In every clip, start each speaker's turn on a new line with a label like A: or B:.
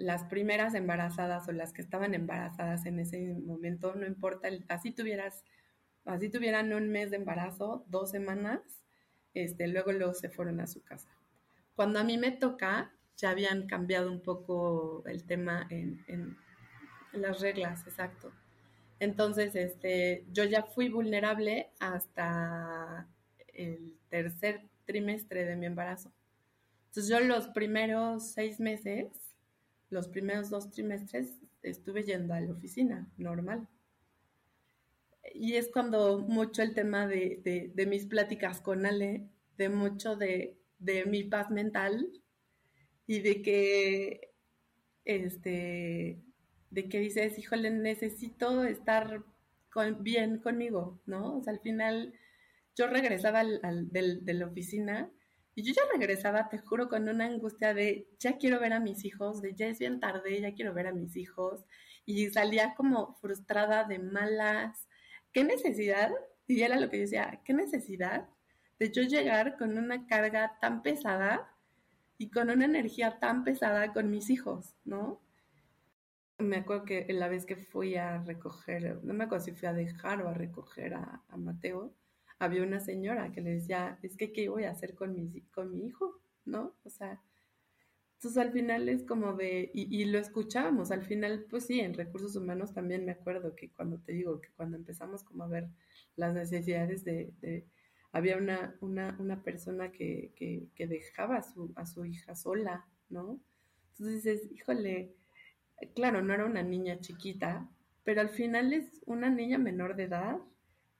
A: las primeras embarazadas o las que estaban embarazadas en ese momento, no importa, así tuvieras, así tuvieran un mes de embarazo, dos semanas, este, luego luego se fueron a su casa. Cuando a mí me toca, ya habían cambiado un poco el tema en, en las reglas, exacto. Entonces, este, yo ya fui vulnerable hasta el tercer trimestre de mi embarazo. Entonces, yo los primeros seis meses, los primeros dos trimestres, estuve yendo a la oficina, normal. Y es cuando mucho el tema de, de, mis pláticas con Ale, de mucho de, de mi paz mental y de que, este, de que dices, híjole, necesito estar bien conmigo, ¿no? O sea, al final yo regresaba al, de la oficina y yo ya regresaba, te juro, con una angustia de ya quiero ver a mis hijos, de ya es bien tarde, ya quiero ver a mis hijos. Y salía como frustrada de malas. ¿Qué necesidad? Y era lo que decía, ¿qué necesidad de yo llegar con una carga tan pesada y con una energía tan pesada con mis hijos, ¿no? Me acuerdo que la vez que fui a recoger, no me acuerdo si fui a dejar o a recoger a, Mateo, había una señora que le decía, es que qué voy a hacer con mi, con mi hijo, ¿no? O sea, entonces al final es como de, y, lo escuchábamos, al final, pues sí, en recursos humanos también me acuerdo que cuando te digo que cuando empezamos como a ver las necesidades de, había una, una, una persona que, que, que, dejaba a su, a su hija sola, ¿no? Entonces dices, híjole, claro, no era una niña chiquita, pero al final es una niña menor de edad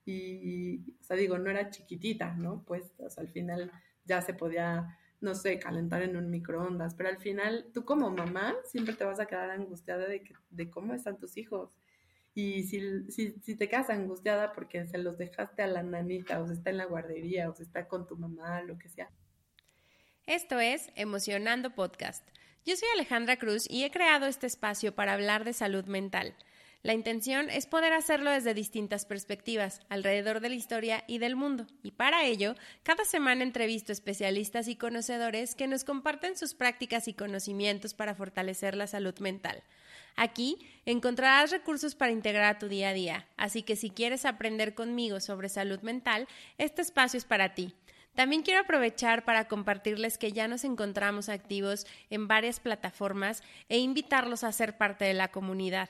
A: y, o sea, digo, no era chiquitita, ¿no? Pues, al final ya se podía, no sé, calentar en un microondas, pero al final tú como mamá siempre te vas a quedar angustiada de, que, de cómo están tus hijos. Y si, si, si, te quedas angustiada porque se los dejaste a la nanita, o se está en la guardería, o se está con tu mamá, lo que sea.
B: Esto es Emocionando Podcast yo soy Alejandra Cruz y he creado este espacio para hablar de salud mental. La intención es poder hacerlo desde distintas perspectivas, alrededor de la historia y del mundo. Y para ello, cada semana entrevisto especialistas y conocedores que nos comparten sus prácticas y conocimientos para fortalecer la salud mental. Aquí encontrarás recursos para integrar a tu día a día, así que si quieres aprender conmigo sobre salud mental, este espacio es para ti. También quiero aprovechar para compartirles que ya nos encontramos activos en varias plataformas e invitarlos a ser parte de la comunidad.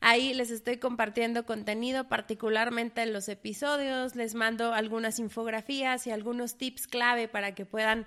B: Ahí les estoy compartiendo contenido, particularmente en los episodios, les mando algunas infografías y algunos tips clave para que puedan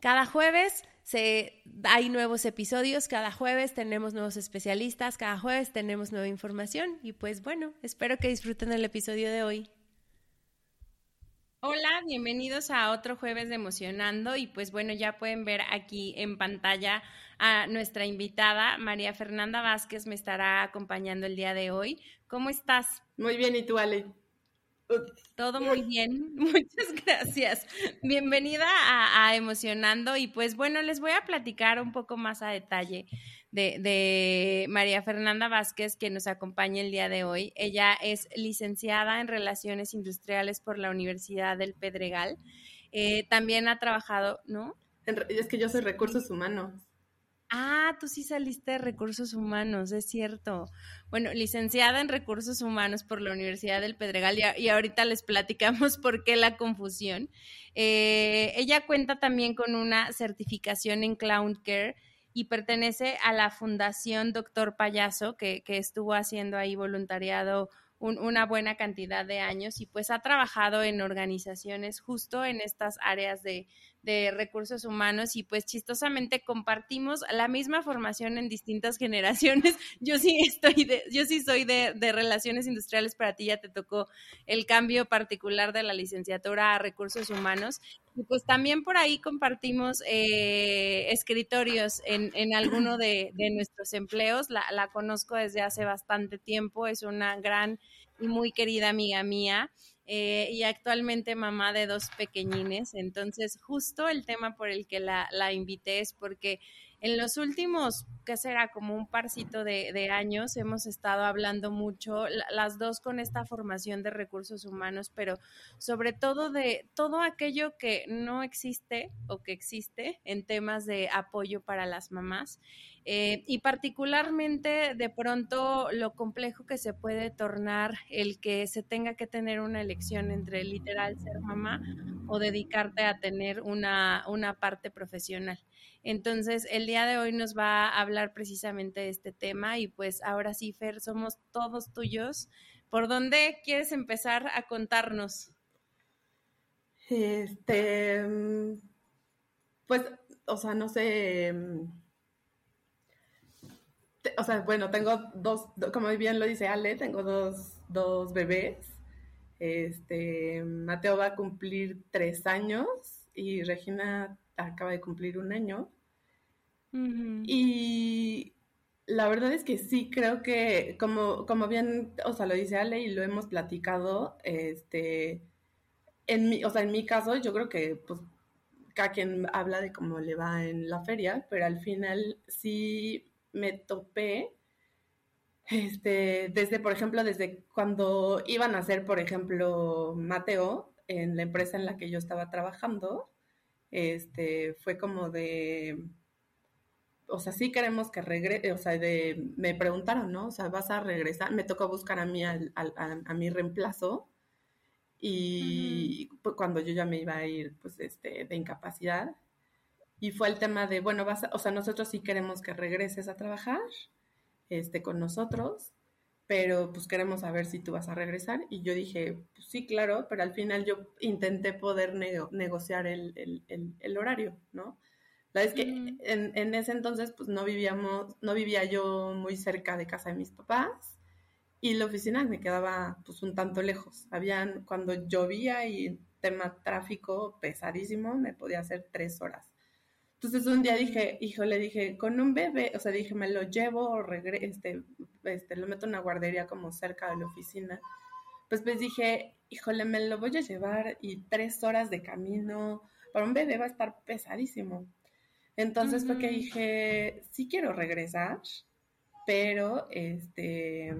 B: Cada jueves se, hay nuevos episodios, cada jueves tenemos nuevos especialistas, cada jueves tenemos nueva información y pues bueno, espero que disfruten el episodio de hoy. Hola, bienvenidos a otro jueves de Emocionando y pues bueno, ya pueden ver aquí en pantalla a nuestra invitada, María Fernanda Vázquez, me estará acompañando el día de hoy. ¿Cómo estás?
A: Muy bien, ¿y tú, Ale?
B: Todo muy bien, muchas Gracias. Bienvenida a, Emocionando y pues bueno, les voy a platicar un poco más a detalle de, de, María Fernanda Vázquez, que nos acompaña el día de hoy. Ella es licenciada en Relaciones Industriales por la Universidad del Pedregal. Eh, también ha trabajado, ¿no?
A: Es que yo soy recursos humanos.
B: Ah, tú sí saliste de recursos humanos, es cierto. Bueno, licenciada en recursos humanos por la Universidad del Pedregal y, ahorita les platicamos por qué la confusión. Eh, ella cuenta también con una certificación en Cloud Care y pertenece a la Fundación Doctor Payaso, que estuvo haciendo ahí voluntariado una buena cantidad de años y pues ha trabajado en organizaciones justo en estas áreas de, de recursos humanos y pues chistosamente compartimos la misma formación en distintas generaciones. Yo sí estoy de, yo sí soy de, de, relaciones industriales, para ti ya te tocó el cambio particular de la licenciatura a recursos humanos. Y pues también por ahí compartimos eh, escritorios en, en alguno de, de nuestros empleos. La, la conozco desde hace bastante tiempo, es una gran y muy querida amiga mía. Eh, y actualmente mamá de dos pequeñines. Entonces, justo el tema por el que la, la invité es porque en los últimos, ¿qué será? Como un parcito de, años, hemos estado hablando mucho, las dos con esta formación de recursos humanos, pero sobre todo de todo aquello que no existe o que existe en temas de apoyo para las mamás. Eh, y particularmente de pronto lo complejo que se puede tornar el que se tenga que tener una elección entre literal ser mamá o dedicarte a tener una, una parte profesional. Entonces, el día de hoy nos va a hablar precisamente de este tema y pues ahora sí, Fer, somos todos tuyos. ¿Por dónde quieres empezar a contarnos?
A: Este, pues, o sea, no sé, o sea, bueno, tengo dos, como bien lo dice Ale, tengo dos, dos bebés. Este, Mateo va a cumplir tres años y Regina acaba de cumplir un año. Y la verdad es que sí creo que, como, como bien, o sea, lo dice Ale y lo hemos platicado, este, en mi, o sea, en mi caso, yo creo que, pues, cada quien habla de cómo le va en la feria, pero al final sí me topé, este, desde, por ejemplo, desde cuando iban a hacer, por ejemplo, Mateo, en la empresa en la que yo estaba trabajando, este, fue como de, o sea, sí queremos que regrese, o sea, de, me preguntaron, ¿no? O sea, vas a regresar, me tocó buscar a mí, al, a, mi reemplazo, y cuando yo ya me iba a ir, pues, este, de incapacidad, y fue el tema de, bueno, vas o sea, nosotros sí queremos que regreses a trabajar, este, con nosotros, pero pues queremos saber si tú vas a regresar. Y yo dije, pues sí, claro, pero al final yo intenté poder negociar el, horario, ¿no? La verdad es que en, ese entonces pues no vivíamos, no vivía yo muy cerca de casa de mis papás y la oficina me quedaba pues un tanto lejos. Habían, cuando llovía y tema tráfico pesadísimo, me podía hacer tres horas. Entonces un día dije, hijo, le dije, con un bebé, o sea, dije, me lo llevo o regre este, este, lo meto en una guardería como cerca de la oficina. Pues pues dije, híjole, me lo voy a llevar y tres horas de camino para un bebé va a estar pesadísimo. Entonces fue que dije, sí quiero regresar, pero este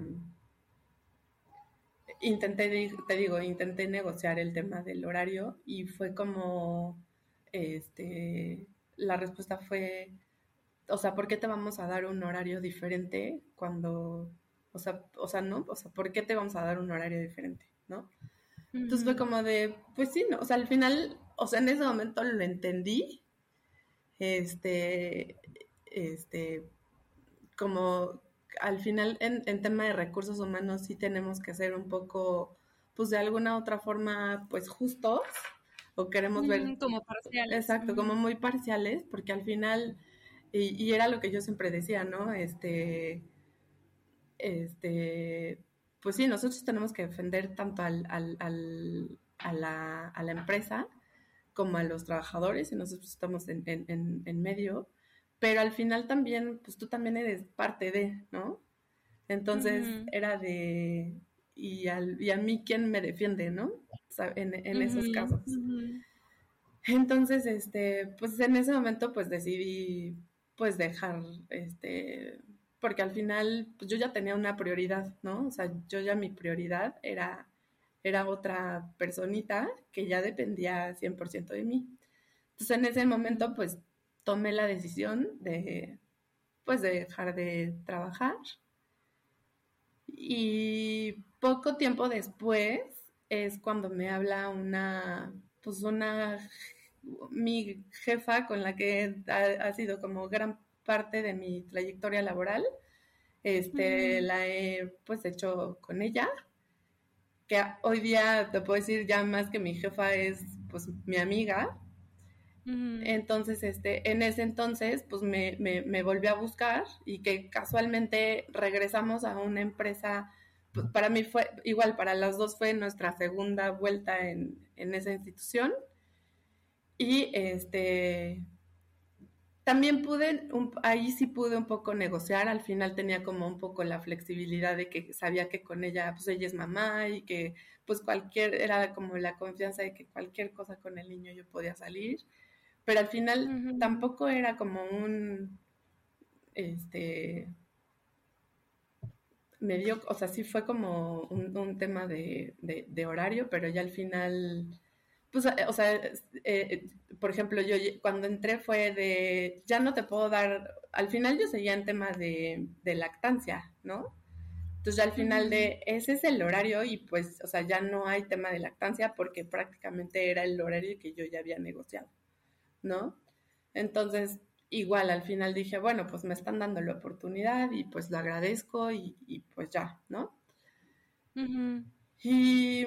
A: intenté, te digo, intenté negociar el tema del horario y fue como, este, la respuesta fue, o sea, ¿por qué te vamos a dar un horario diferente cuando, o sea, o sea, no, o sea, ¿por qué te vamos a dar un horario diferente, no? Entonces fue como de, pues sí, no, o sea, al final, o sea, en ese momento lo entendí, este, este, como al final en, en tema de recursos humanos sí tenemos que ser un poco, pues de alguna otra forma, pues justos, o queremos ver...
B: Como parciales.
A: Exacto, como muy parciales, porque al final, y, era lo que yo siempre decía, ¿no? Este, este, pues sí, nosotros tenemos que defender tanto al, al, al, a, la, a, la, empresa como a los trabajadores, y nosotros estamos en, en, en, medio, pero al final también, pues tú también eres parte de, ¿no? Entonces era de, y, al, y a mí quién me defiende, ¿no? en, en esos casos. Entonces, este, pues en ese momento pues decidí pues dejar, este, porque al final pues yo ya tenía una prioridad, ¿no? O sea, yo ya mi prioridad era, era otra personita que ya dependía 100% de mí. Entonces en ese momento pues tomé la decisión de, pues de dejar de trabajar. Y poco tiempo después es cuando me habla una, pues una, mi jefa con la que ha, sido como gran parte de mi trayectoria laboral. Este, la he pues hecho con ella, que hoy día te puedo decir ya más que mi jefa es pues mi amiga, entonces, este, en ese entonces, pues me, me, volví a buscar y que casualmente regresamos a una empresa, pues para mí fue, igual para las dos fue nuestra segunda vuelta en, en esa institución. Y este, también pude, ahí sí pude un poco negociar, al final tenía como un poco la flexibilidad de que sabía que con ella, pues ella es mamá y que pues cualquier, era como la confianza de que cualquier cosa con el niño yo podía salir pero al final tampoco era como un, este, medio, o sea, sí fue como un, tema de, horario, pero ya al final, pues, eh, o sea, eh, por ejemplo, yo cuando entré fue de, ya no te puedo dar, al final yo seguía en tema de, lactancia, ¿no? Entonces ya al final de, ese es el horario y pues, o sea, ya no hay tema de lactancia porque prácticamente era el horario que yo ya había negociado. ¿No? Entonces, igual al final dije, bueno, pues me están dando la oportunidad y pues lo agradezco y, pues ya, ¿no? Y,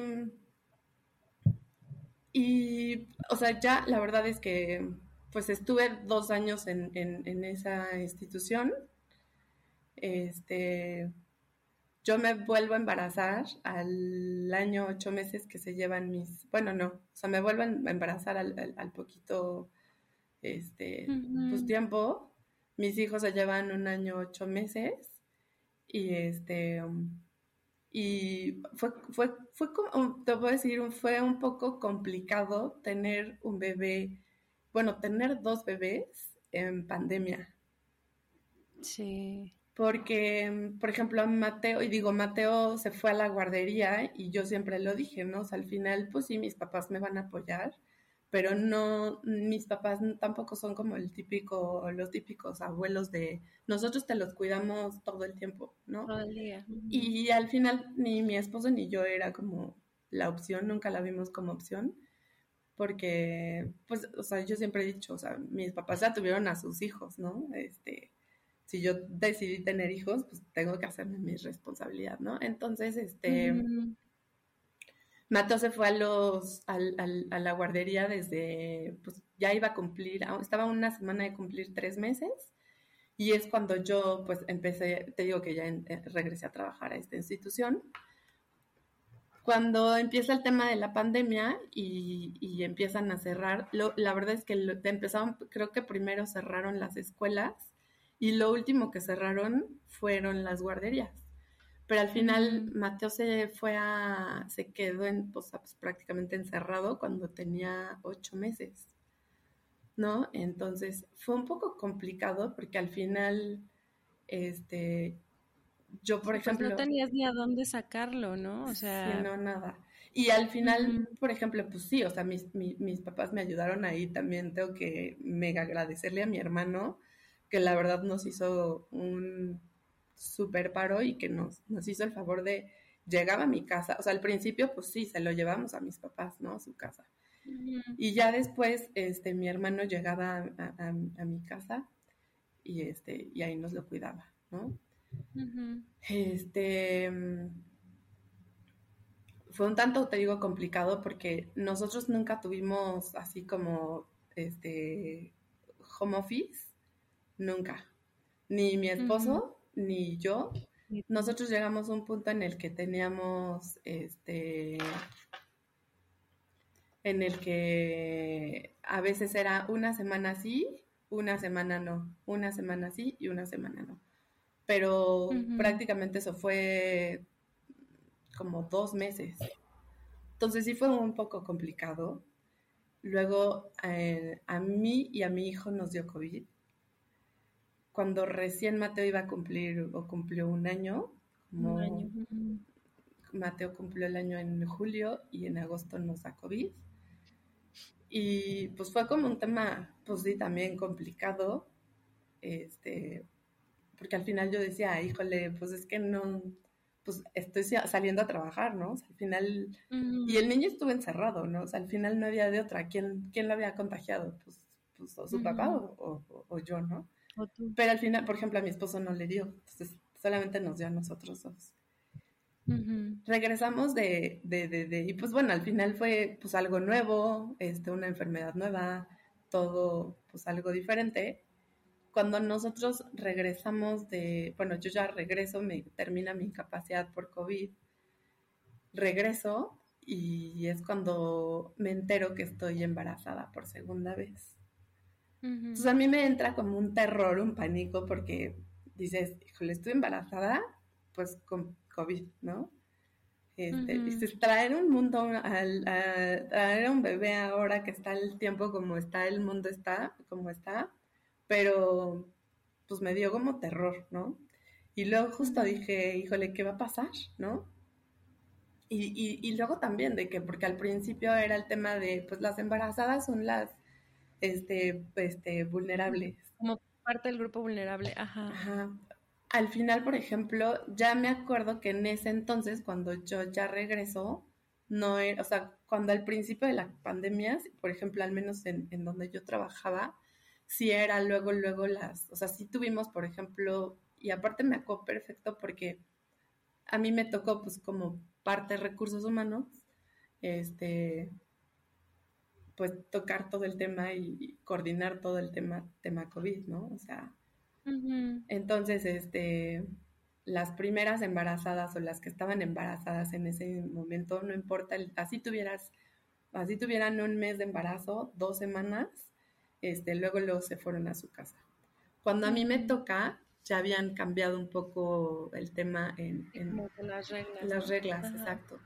A: y, o sea, ya la verdad es que pues estuve dos años en, en, esa institución. Este, yo me vuelvo a embarazar al año ocho meses que se llevan mis, bueno, no, o sea, me vuelvo a embarazar al, al poquito este, pues tiempo. Mis hijos se llevan un año, ocho meses. Y este, y fue, fue, fue como, te voy a decir, fue un poco complicado tener un bebé, bueno, tener dos bebés en pandemia.
B: Sí.
A: Porque, por ejemplo, Mateo, y digo, Mateo se fue a la guardería y yo siempre lo dije, ¿no? O sea, al final, pues sí, mis papás me van a apoyar, pero no, mis papás tampoco son como el típico, los típicos abuelos de nosotros te los cuidamos todo el tiempo, ¿no?
B: Todo el día.
A: Y al final ni mi esposo ni yo era como la opción, nunca la vimos como opción, porque, pues, o sea, yo siempre he dicho, o sea, mis papás ya tuvieron a sus hijos, ¿no? Este, si yo decidí tener hijos, pues tengo que hacerme mi responsabilidad, ¿no? Entonces, este... Mateo se fue a los al, a la guardería desde, pues ya iba a cumplir, estaba una semana de cumplir tres meses y es cuando yo pues empecé, te digo que ya eh, regresé a trabajar a esta institución. Cuando empieza el tema de la pandemia y, empiezan a cerrar, la verdad es que empezaron, creo que primero cerraron las escuelas y lo último que cerraron fueron las guarderías. Pero al final Mateo se fue a, se quedó en, pues, pues, prácticamente encerrado cuando tenía ocho meses, ¿no? Entonces fue un poco complicado porque al final, este, yo por
B: pues
A: ejemplo...
B: no tenías ni a dónde sacarlo, ¿no?
A: O sea... no, nada. Y al final, por ejemplo, pues sí, o sea, mis, mis, mis papás me ayudaron ahí también, tengo que mega agradecerle a mi hermano, que la verdad nos hizo un súper paro y que nos, nos hizo el favor de llegar a mi casa. O sea, al principio, pues sí, se lo llevamos a mis papás, ¿no? A su casa. Y ya después, este, mi hermano llegaba a, mi casa y, este, y ahí nos lo cuidaba, ¿no? Este fue un tanto, te digo, complicado porque nosotros nunca tuvimos así como este home office, nunca. Ni mi esposo, ni yo. Nosotros llegamos a un punto en el que teníamos, este, en el que a veces era una semana sí, una semana no, una semana sí y una semana no. Pero prácticamente eso fue como dos meses. Entonces sí fue un poco complicado. Luego eh, a mí y a mi hijo nos dio COVID. Cuando recién Mateo iba a cumplir o cumplió un año, un año. Mateo cumplió el año en julio y en agosto nos da COVID. Y pues fue como un tema, pues sí, también complicado, este, porque al final yo decía, híjole, pues es que no, pues estoy saliendo a trabajar, ¿no? al final, y el niño estuvo encerrado, ¿no? O sea, al final no había de otra. ¿Quién, quién lo había contagiado? Pues, pues o su papá o, o, yo, ¿no? Pero al final, por ejemplo, a mi esposo no le dio, entonces solamente nos dio a nosotros dos. Regresamos de, de, de, y pues bueno, al final fue pues algo nuevo, este, una enfermedad nueva, todo pues algo diferente. Cuando nosotros regresamos de, bueno, yo ya regreso, me termina mi incapacidad por COVID, regreso y es cuando me entero que estoy embarazada por segunda vez. Entonces a mí me entra como un terror, un pánico, porque dices, híjole, estoy embarazada, pues con COVID, ¿no? Este, Dices, traer un mundo, al, traer un bebé ahora que está el tiempo como está, el mundo está como está, pero pues me dio como terror, ¿no? Y luego justo dije, híjole, ¿qué va a pasar, no? Y, y, y, luego también de que, porque al principio era el tema de, pues las embarazadas son las, este, este, vulnerables.
B: Como parte del grupo vulnerable, ajá. Ajá
A: al final, por ejemplo, ya me acuerdo que en ese entonces, cuando yo ya regreso, no era, o sea, cuando al principio de la pandemia, por ejemplo, al menos en, donde yo trabajaba, sí era luego, luego las, o sea, sí tuvimos, por ejemplo, y aparte me acuerdo perfecto porque a mí me tocó, pues, como parte de recursos humanos, este, pues, tocar todo el tema y, coordinar todo el tema, tema COVID, ¿no? O sea, entonces, este, las primeras embarazadas o las que estaban embarazadas en ese momento, no importa, así tuvieras, así tuvieran un mes de embarazo, dos semanas, este, luego luego se fueron a su casa. Cuando a mí me toca, ya habían cambiado un poco el tema en,
B: las reglas.
A: Las reglas, exacto.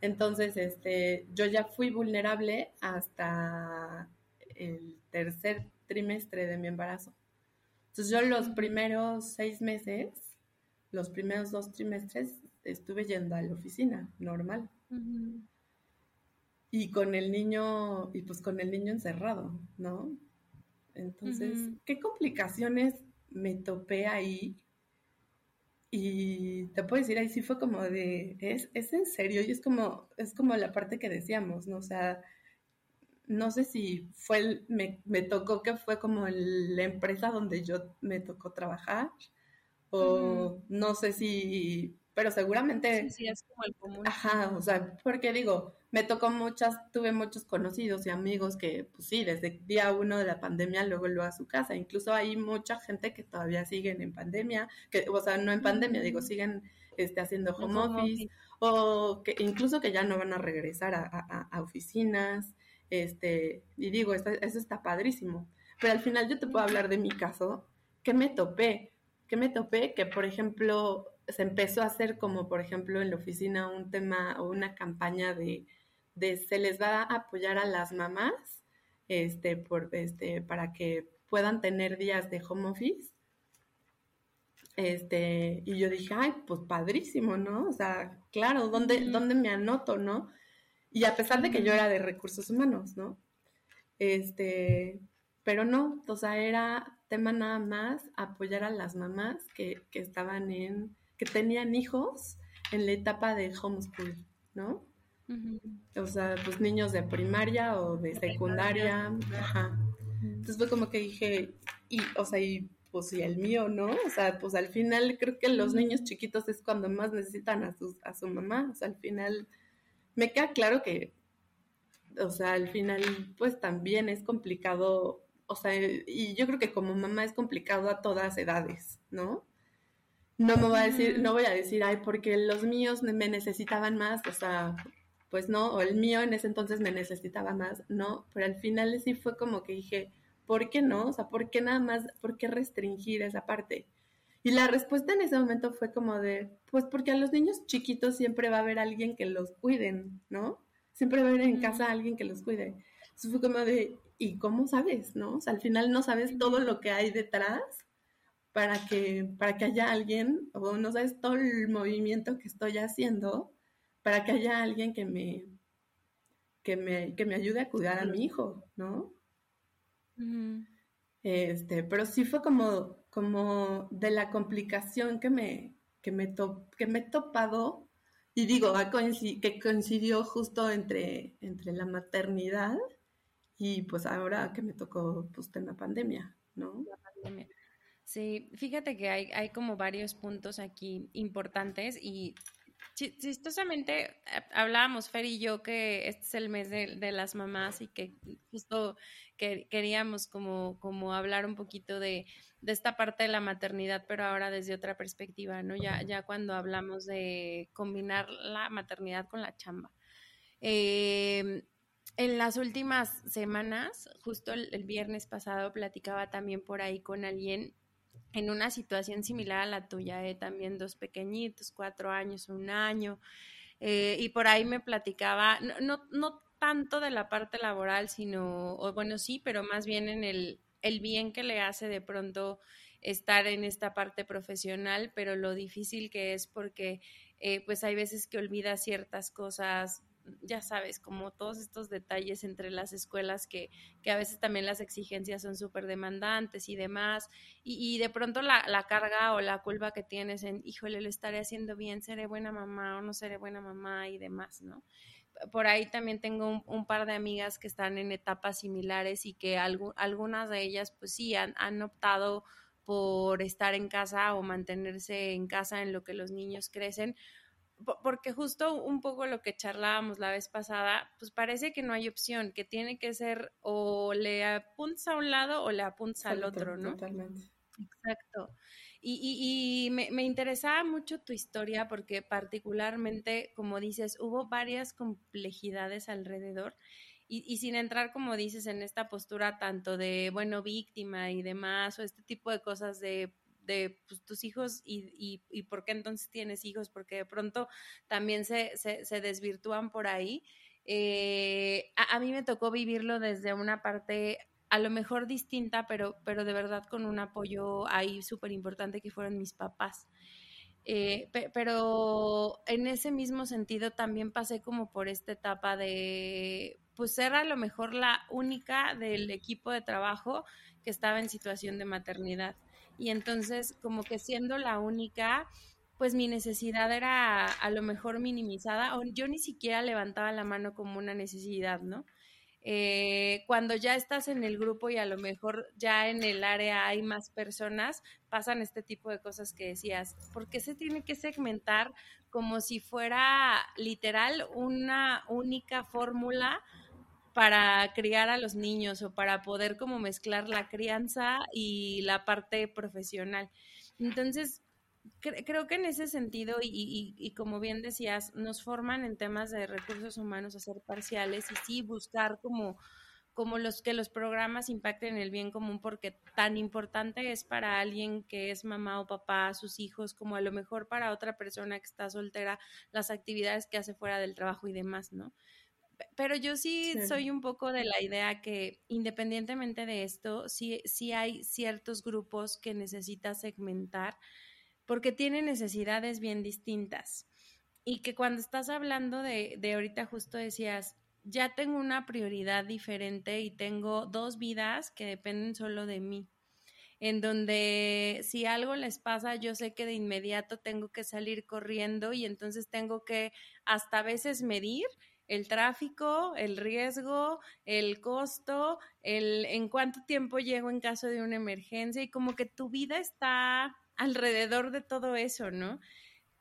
A: Entonces, este, yo ya fui vulnerable hasta el tercer trimestre de mi embarazo. Entonces yo los primeros seis meses, los primeros dos trimestres, estuve yendo a la oficina, normal. Y con el niño, y pues con el niño encerrado, ¿no? Entonces, ¿qué complicaciones me topé ahí? Y te puedo decir, ahí sí fue como de, es, es en serio, y es como, es como la parte que decíamos, ¿no? O sea, no sé si fue, me, me, tocó que fue como la empresa donde yo me tocó trabajar, o no sé si, pero seguramente...
B: Sí, es como el común.
A: Ajá, o sea, porque digo, me tocó muchas, tuve muchos conocidos y amigos que, pues sí, desde día uno de la pandemia luego lo a su casa. Incluso hay mucha gente que todavía siguen en pandemia, que, o sea, no en pandemia, digo, siguen este, haciendo home, office, o que incluso que ya no van a regresar a, a oficinas. Este, y digo, eso, está padrísimo. Pero al final yo te puedo hablar de mi caso, que me topé, que me topé, que por ejemplo se empezó a hacer como por ejemplo en la oficina un tema o una campaña de, de se les va a apoyar a las mamás este, por, este, para que puedan tener días de home office. Este, y yo dije, ay, pues padrísimo, ¿no? O sea, claro, ¿dónde, ¿dónde me anoto, no? Y a pesar de que yo era de recursos humanos, ¿no? Este, pero no, o sea, era tema nada más apoyar a las mamás que, que estaban en, que tenían hijos en la etapa de homeschool, ¿no? O sea, pues niños de primaria o de secundaria, ajá. Entonces fue como que dije, y, o sea, y pues y el mío, ¿no? O sea, pues al final creo que los niños chiquitos es cuando más necesitan a, sus, a su mamá, o sea, al final me queda claro que, o sea, al final, pues también es complicado, o sea, y yo creo que como mamá es complicado a todas edades, ¿no? No me voy a decir, no voy a decir, ay, porque los míos me necesitaban más, o sea, pues no, o el mío en ese entonces me necesitaba más, no, pero al final sí fue como que dije, ¿por qué no? O sea, ¿por qué nada más, por qué restringir esa parte? Y la respuesta en ese momento fue como de, pues porque a los niños chiquitos siempre va a haber alguien que los cuiden, ¿no? Siempre va a haber en casa alguien que los cuide. Entonces fue como de, ¿y cómo sabes, no? O sea, al final no sabes todo lo que hay detrás para que, para que haya alguien, o no sabes todo el movimiento que estoy haciendo para que haya alguien que me, que me, que me ayude a cuidar a mi hijo, ¿no? Este, pero sí fue como, como de la complicación que me, que me, que me he topado, y digo, que coincidió justo entre, entre la maternidad y pues ahora que me tocó pues tema pandemia, ¿no? La pandemia.
B: Sí, fíjate que hay, como varios puntos aquí importantes y chistosamente eh, hablábamos Fer y yo que este es el mes de, las mamás y que justo que, queríamos como, como hablar un poquito de, esta parte de la maternidad, pero ahora desde otra perspectiva, ¿no? Ya, ya cuando hablamos de combinar la maternidad con la chamba. Em, en las últimas semanas, justo el, viernes pasado, platicaba también por ahí con alguien en una situación similar a la tuya, eh, también dos pequeñitos, cuatro años, un año, eh, y por ahí me platicaba, no, no, tanto de la parte laboral, sino, o bueno, sí, pero más bien en el, el bien que le hace de pronto estar en esta parte profesional, pero lo difícil que es porque eh, pues hay veces que olvida ciertas cosas ya sabes, como todos estos detalles entre las escuelas que, que a veces también las exigencias son súper demandantes y demás, y, de pronto la, la, carga o la culpa que tienes en, híjole, lo estaré haciendo bien, seré buena mamá o no seré buena mamá y demás, ¿no? Por ahí también tengo un, par de amigas que están en etapas similares y que algunas de ellas, pues sí, han, han optado por estar en casa o mantenerse en casa en lo que los niños crecen, porque justo un poco lo que charlábamos la vez pasada, pues parece que no hay opción, que tiene que ser o le apuntas a un lado o le apuntas al otro, ¿no? Totalmente. Exacto. Y, y, me, me, interesaba mucho tu historia porque particularmente, como dices, hubo varias complejidades alrededor y, y, sin entrar, como dices, en esta postura tanto de, bueno, víctima y demás, o este tipo de cosas de de pues, tus hijos y, y, por qué entonces tienes hijos, porque de pronto también se, se, desvirtúan por ahí. Eh, a, mí me tocó vivirlo desde una parte a lo mejor distinta, pero, pero de verdad con un apoyo ahí súper importante que fueron mis papás. Eh, pero en ese mismo sentido también pasé como por esta etapa de, pues ser a lo mejor la única del equipo de trabajo que estaba en situación de maternidad y entonces como que siendo la única, pues mi necesidad era a lo mejor minimizada o yo ni siquiera levantaba la mano como una necesidad, ¿no? Eh, cuando ya estás en el grupo y a lo mejor ya en el área hay más personas, pasan este tipo de cosas que decías. ¿Por qué se tiene que segmentar como si fuera literal una única fórmula para criar a los niños o para poder como mezclar la crianza y la parte profesional. Entonces, creo que en ese sentido, y, como bien decías, nos forman en temas de recursos humanos a ser parciales y sí buscar como, como los que los programas impacten el bien común, porque tan importante es para alguien que es mamá o papá, sus hijos, como a lo mejor para otra persona que está soltera, las actividades que hace fuera del trabajo y demás, ¿no? Pero yo sí, soy un poco de la idea que independientemente de esto, sí, sí hay ciertos grupos que necesita segmentar porque tienen necesidades bien distintas. Y que cuando estás hablando de, de ahorita justo decías, ya tengo una prioridad diferente y tengo dos vidas que dependen solo de mí en donde si algo les pasa, yo sé que de inmediato tengo que salir corriendo y entonces tengo que hasta a veces medir el tráfico, el riesgo, el costo, el en cuánto tiempo llego en caso de una emergencia y como que tu vida está alrededor de todo eso, ¿no?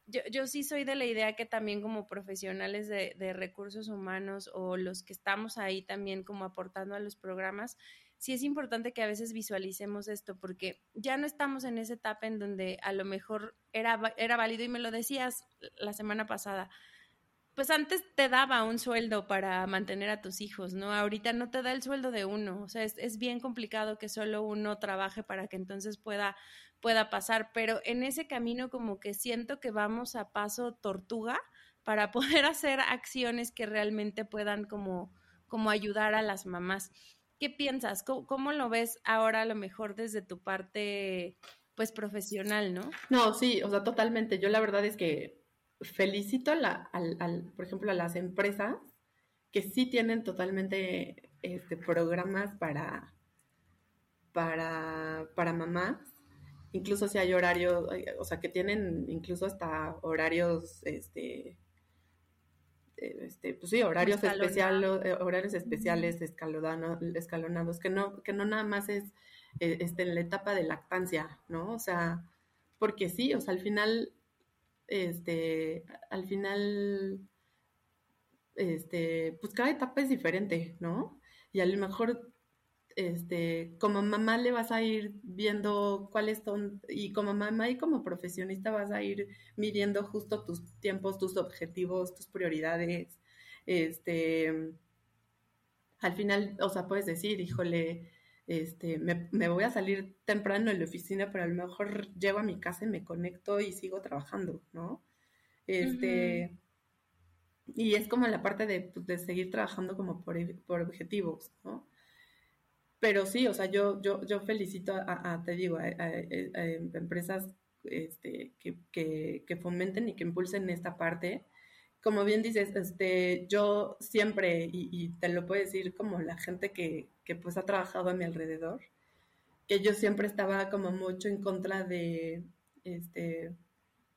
B: Yo, yo sí soy de la idea que también como profesionales de, recursos humanos o los que estamos ahí también como aportando a los programas, sí es importante que a veces visualicemos esto porque ya no estamos en esa etapa en donde a lo mejor era, era válido y me lo decías la semana pasada pues antes te daba un sueldo para mantener a tus hijos, ¿no? Ahorita no te da el sueldo de uno, o sea, es, bien complicado que solo uno trabaje para que entonces pueda pueda pasar, pero en ese camino como que siento que vamos a paso tortuga para poder hacer acciones que realmente puedan como, como ayudar a las mamás. ¿Qué piensas? ¿Cómo, lo ves ahora a lo mejor desde tu parte pues profesional, no?
A: No, sí, o sea, totalmente. Yo la verdad es que felicito a la, al, por ejemplo, a las empresas que sí tienen totalmente este, programas para, para, para mamás incluso si hay horarios, o sea, que tienen incluso hasta horarios, este, eh, este pues sí, horarios especiales, eh, horarios especiales escalonados, que no, que no nada más es eh, este, en la etapa de lactancia, ¿no? O sea, porque sí, o sea, al final, este, al final, este, pues cada etapa es diferente, ¿no? Y a lo mejor este, como mamá le vas a ir viendo cuáles son, y como mamá y como profesionista vas a ir midiendo justo tus tiempos, tus objetivos, tus prioridades. Este, al final, o sea, puedes decir, híjole, este, me, voy a salir temprano en la oficina, pero a lo mejor llego a mi casa y me conecto y sigo trabajando, ¿no? Este, y es como la parte de, pues, de seguir trabajando como por, por objetivos, ¿no? Pero sí, o sea, yo, yo, yo felicito a, te digo, a, empresas este, que, que, fomenten y que impulsen esta parte. Como bien dices, este, yo siempre, y, te lo puedo decir como la gente que, que pues ha trabajado a mi alrededor, que yo siempre estaba como mucho en contra de, este,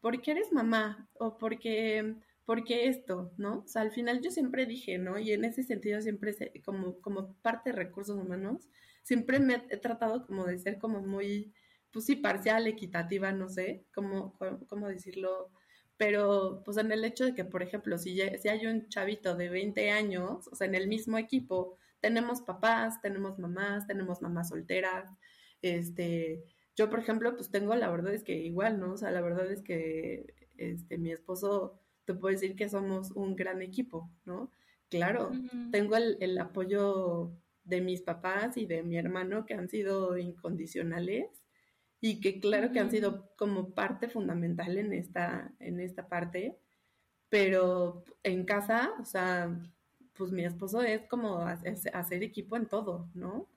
A: ¿por qué eres mamá? O porque porque esto, ¿no? O sea, al final yo siempre dije, ¿no? Y en ese sentido siempre, como, como parte de recursos humanos, siempre me he tratado como de ser como muy, pues sí, parcial, equitativa, no sé, cómo, cómo decirlo, pero pues en el hecho de que, por ejemplo, si, si hay un chavito de 20 años, o sea, en el mismo equipo, tenemos papás, tenemos mamás, tenemos mamás solteras, este, yo, por ejemplo, pues tengo, la verdad es que igual, ¿no? O sea, la verdad es que, este, mi esposo te puedo decir que somos un gran equipo, ¿no? Claro, tengo el, apoyo de mis papás y de mi hermano que han sido incondicionales y que claro que han sido como parte fundamental en esta, en esta parte, pero en casa, o sea, pues mi esposo es como hacer equipo en todo, ¿no?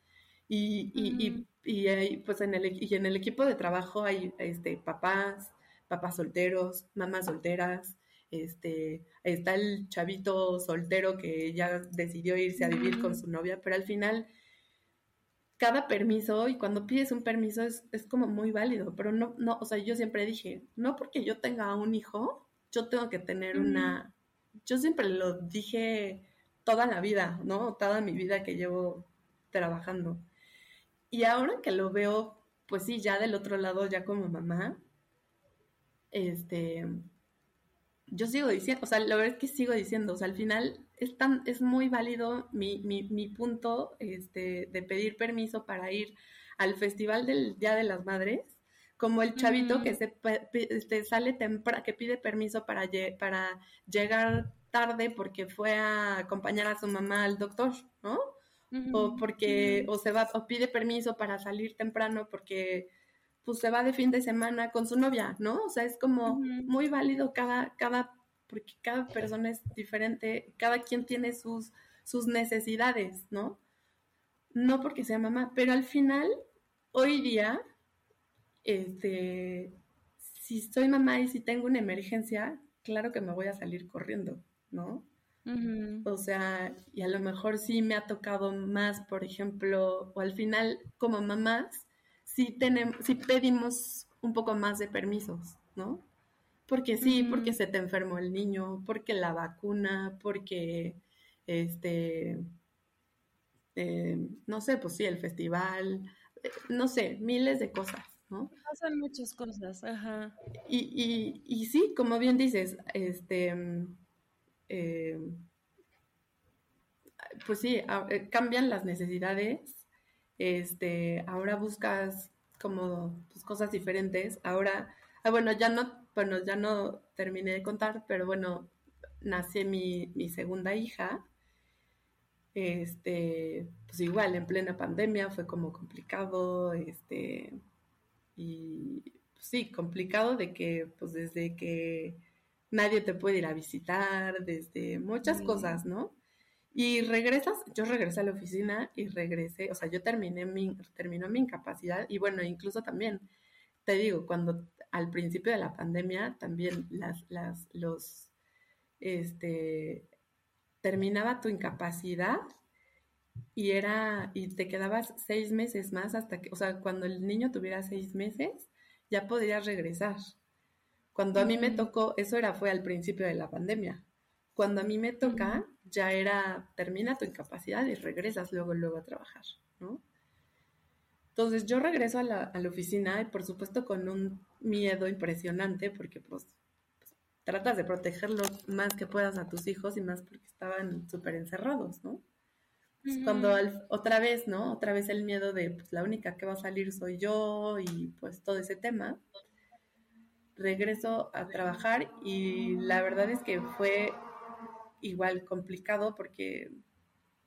A: Y, y, y, pues en el, y en el equipo de trabajo hay este, papás, papás solteros, mamás solteras, este, está el chavito soltero que ya decidió irse a vivir con su novia, pero al final cada permiso y cuando pides un permiso es, como muy válido, pero no, no, o sea, yo siempre dije, no porque yo tenga un hijo, yo tengo que tener una, yo siempre lo dije toda la vida, ¿no? Toda mi vida que llevo trabajando. Y ahora que lo veo, pues sí, ya del otro lado, ya como mamá, este, yo sigo diciendo, o sea, la verdad es que sigo diciendo, o sea, al final es, tan, es muy válido mi, mi, mi punto este, de pedir permiso para ir al Festival del Día de las Madres, como el chavito que se este, sale temprano, que pide permiso para, para llegar tarde porque fue a acompañar a su mamá al doctor, ¿no? O porque, o se va, o pide permiso para salir temprano porque pues se va de fin de semana con su novia, ¿no? O sea, es como muy válido cada, cada, porque cada persona es diferente, cada quien tiene sus, sus necesidades, ¿no? No porque sea mamá, pero al final, hoy día, este, si soy mamá y si tengo una emergencia, claro que me voy a salir corriendo, ¿no? O sea, y a lo mejor sí me ha tocado más, por ejemplo, o al final como mamás, si tenemos, si pedimos un poco más de permisos, ¿no? Porque sí, porque se te enfermó el niño, porque la vacuna, porque este, eh, no sé, pues sí, el festival, eh, no sé, miles de cosas, ¿no?
B: Pasan muchas cosas, ajá.
A: Y, y, y sí, como bien dices, este, eh, pues sí, cambian las necesidades este, ahora buscas como pues, cosas diferentes, ahora, ah, bueno, ya no, bueno, ya no terminé de contar, pero bueno, nace mi, mi segunda hija, este, pues igual en plena pandemia fue como complicado, este, y pues sí, complicado de que, pues desde que nadie te puede ir a visitar, desde muchas cosas, ¿no? Y regresas, yo regresé a la oficina y regresé, o sea, yo terminé mi, terminó mi incapacidad y bueno, incluso también, te digo, cuando al principio de la pandemia también las, las, los, este, terminaba tu incapacidad y era, y te quedabas seis meses más hasta que, o sea, cuando el niño tuviera seis meses, ya podrías regresar. Cuando a mí me tocó, eso era, fue al principio de la pandemia. Cuando a mí me toca, ya era, termina tu incapacidad y regresas luego, luego a trabajar, ¿no? Entonces yo regreso a la, a la oficina y por supuesto con un miedo impresionante porque pues, pues tratas de protegerlos más que puedas a tus hijos y más porque estaban súper encerrados, ¿no? Pues, cuando otra vez, ¿no? Otra vez el miedo de, pues la única que va a salir soy yo y pues todo ese tema. Regreso a trabajar y la verdad es que fue igual complicado porque,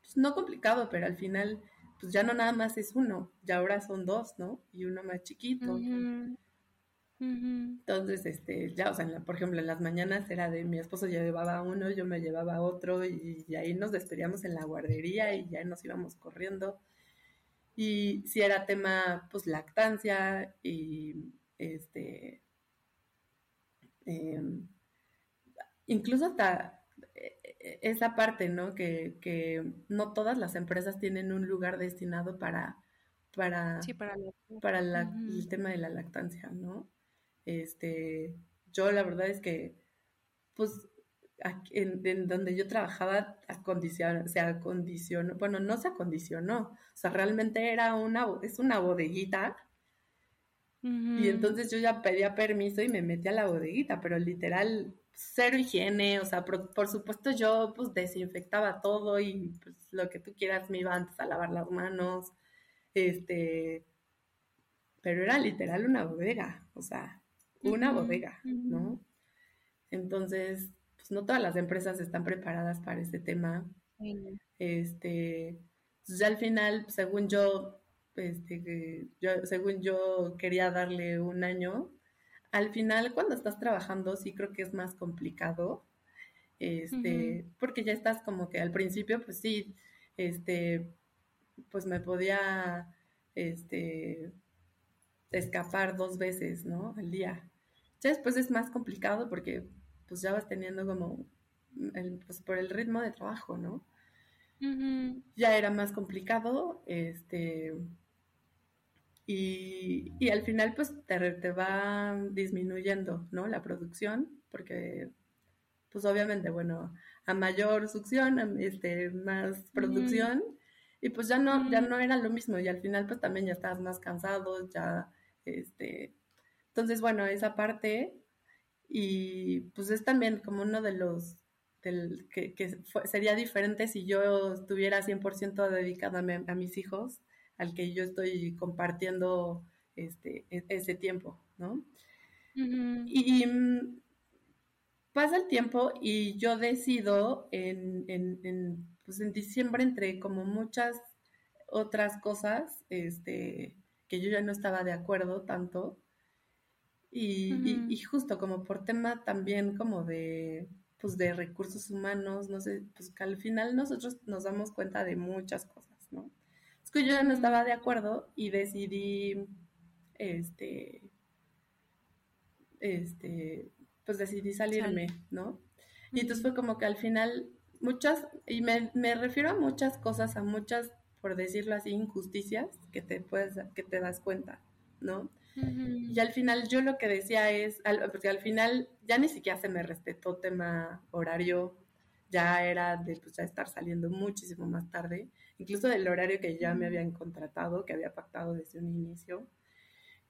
A: pues no complicado, pero al final, pues ya no nada más es uno, ya ahora son dos, ¿no? Y uno más chiquito. Entonces, este, ya, o sea, por ejemplo, en las mañanas era de mi esposo llevaba uno, yo me llevaba otro y, ahí nos despedíamos en la guardería y ya nos íbamos corriendo. Y si era tema, pues, lactancia y, este, em, incluso hasta e, e, esa parte, ¿no? Que, que, no todas las empresas tienen un lugar destinado para, para, para, el tema de la lactancia, ¿no? Este, yo la verdad es que, pues, en, donde yo trabajaba se acondicionó, bueno, no se acondicionó, o sea, realmente era una, es una bodeguita. Y entonces yo ya pedía permiso y me metí a la bodeguita, pero literal, cero higiene, o sea, por, por, supuesto yo pues desinfectaba todo y pues lo que tú quieras me iba antes a lavar las manos, este, pero era literal una bodega, o sea, una bodega, ¿no? Entonces, pues no todas las empresas están preparadas para este tema. Este, pues, ya al final, según yo, este, yo, según yo quería darle un año, al final cuando estás trabajando sí creo que es más complicado, este, porque ya estás como que al principio, pues sí, este, pues me podía, este, escapar dos veces, ¿no? Al día. Ya después es más complicado porque pues ya vas teniendo como, pues por el ritmo de trabajo, ¿no? Ya era más complicado, este, y, y al final pues te, te, va disminuyendo, ¿no? La producción, porque pues obviamente, bueno, a mayor succión, este, más producción, y pues ya no, ya no era lo mismo, y al final pues también ya estabas más cansado, ya, este, entonces, bueno, esa parte y pues es también como uno de los del, que, sería diferente si yo estuviera 100% dedicada a, mis hijos, al que yo estoy compartiendo este, e, ese tiempo, ¿no? Y mm, pasa el tiempo y yo decido en, en, pues en diciembre entre como muchas otras cosas este, que yo ya no estaba de acuerdo tanto, y, justo como por tema también como de, pues de recursos humanos, no sé, pues que al final nosotros nos damos cuenta de muchas cosas, ¿no? Es que yo ya no estaba de acuerdo y decidí, este, este, pues decidí salirme, ¿no? Y entonces fue como que al final muchas, y me, me refiero a muchas cosas, a muchas, por decirlo así, injusticias que te puedes, que te das cuenta, ¿no? Y al final yo lo que decía es, porque al final ya ni siquiera se me respetó tema horario, ya era de pues, ya estar saliendo muchísimo más tarde, incluso del horario que ya me habían contratado, que había pactado desde un inicio,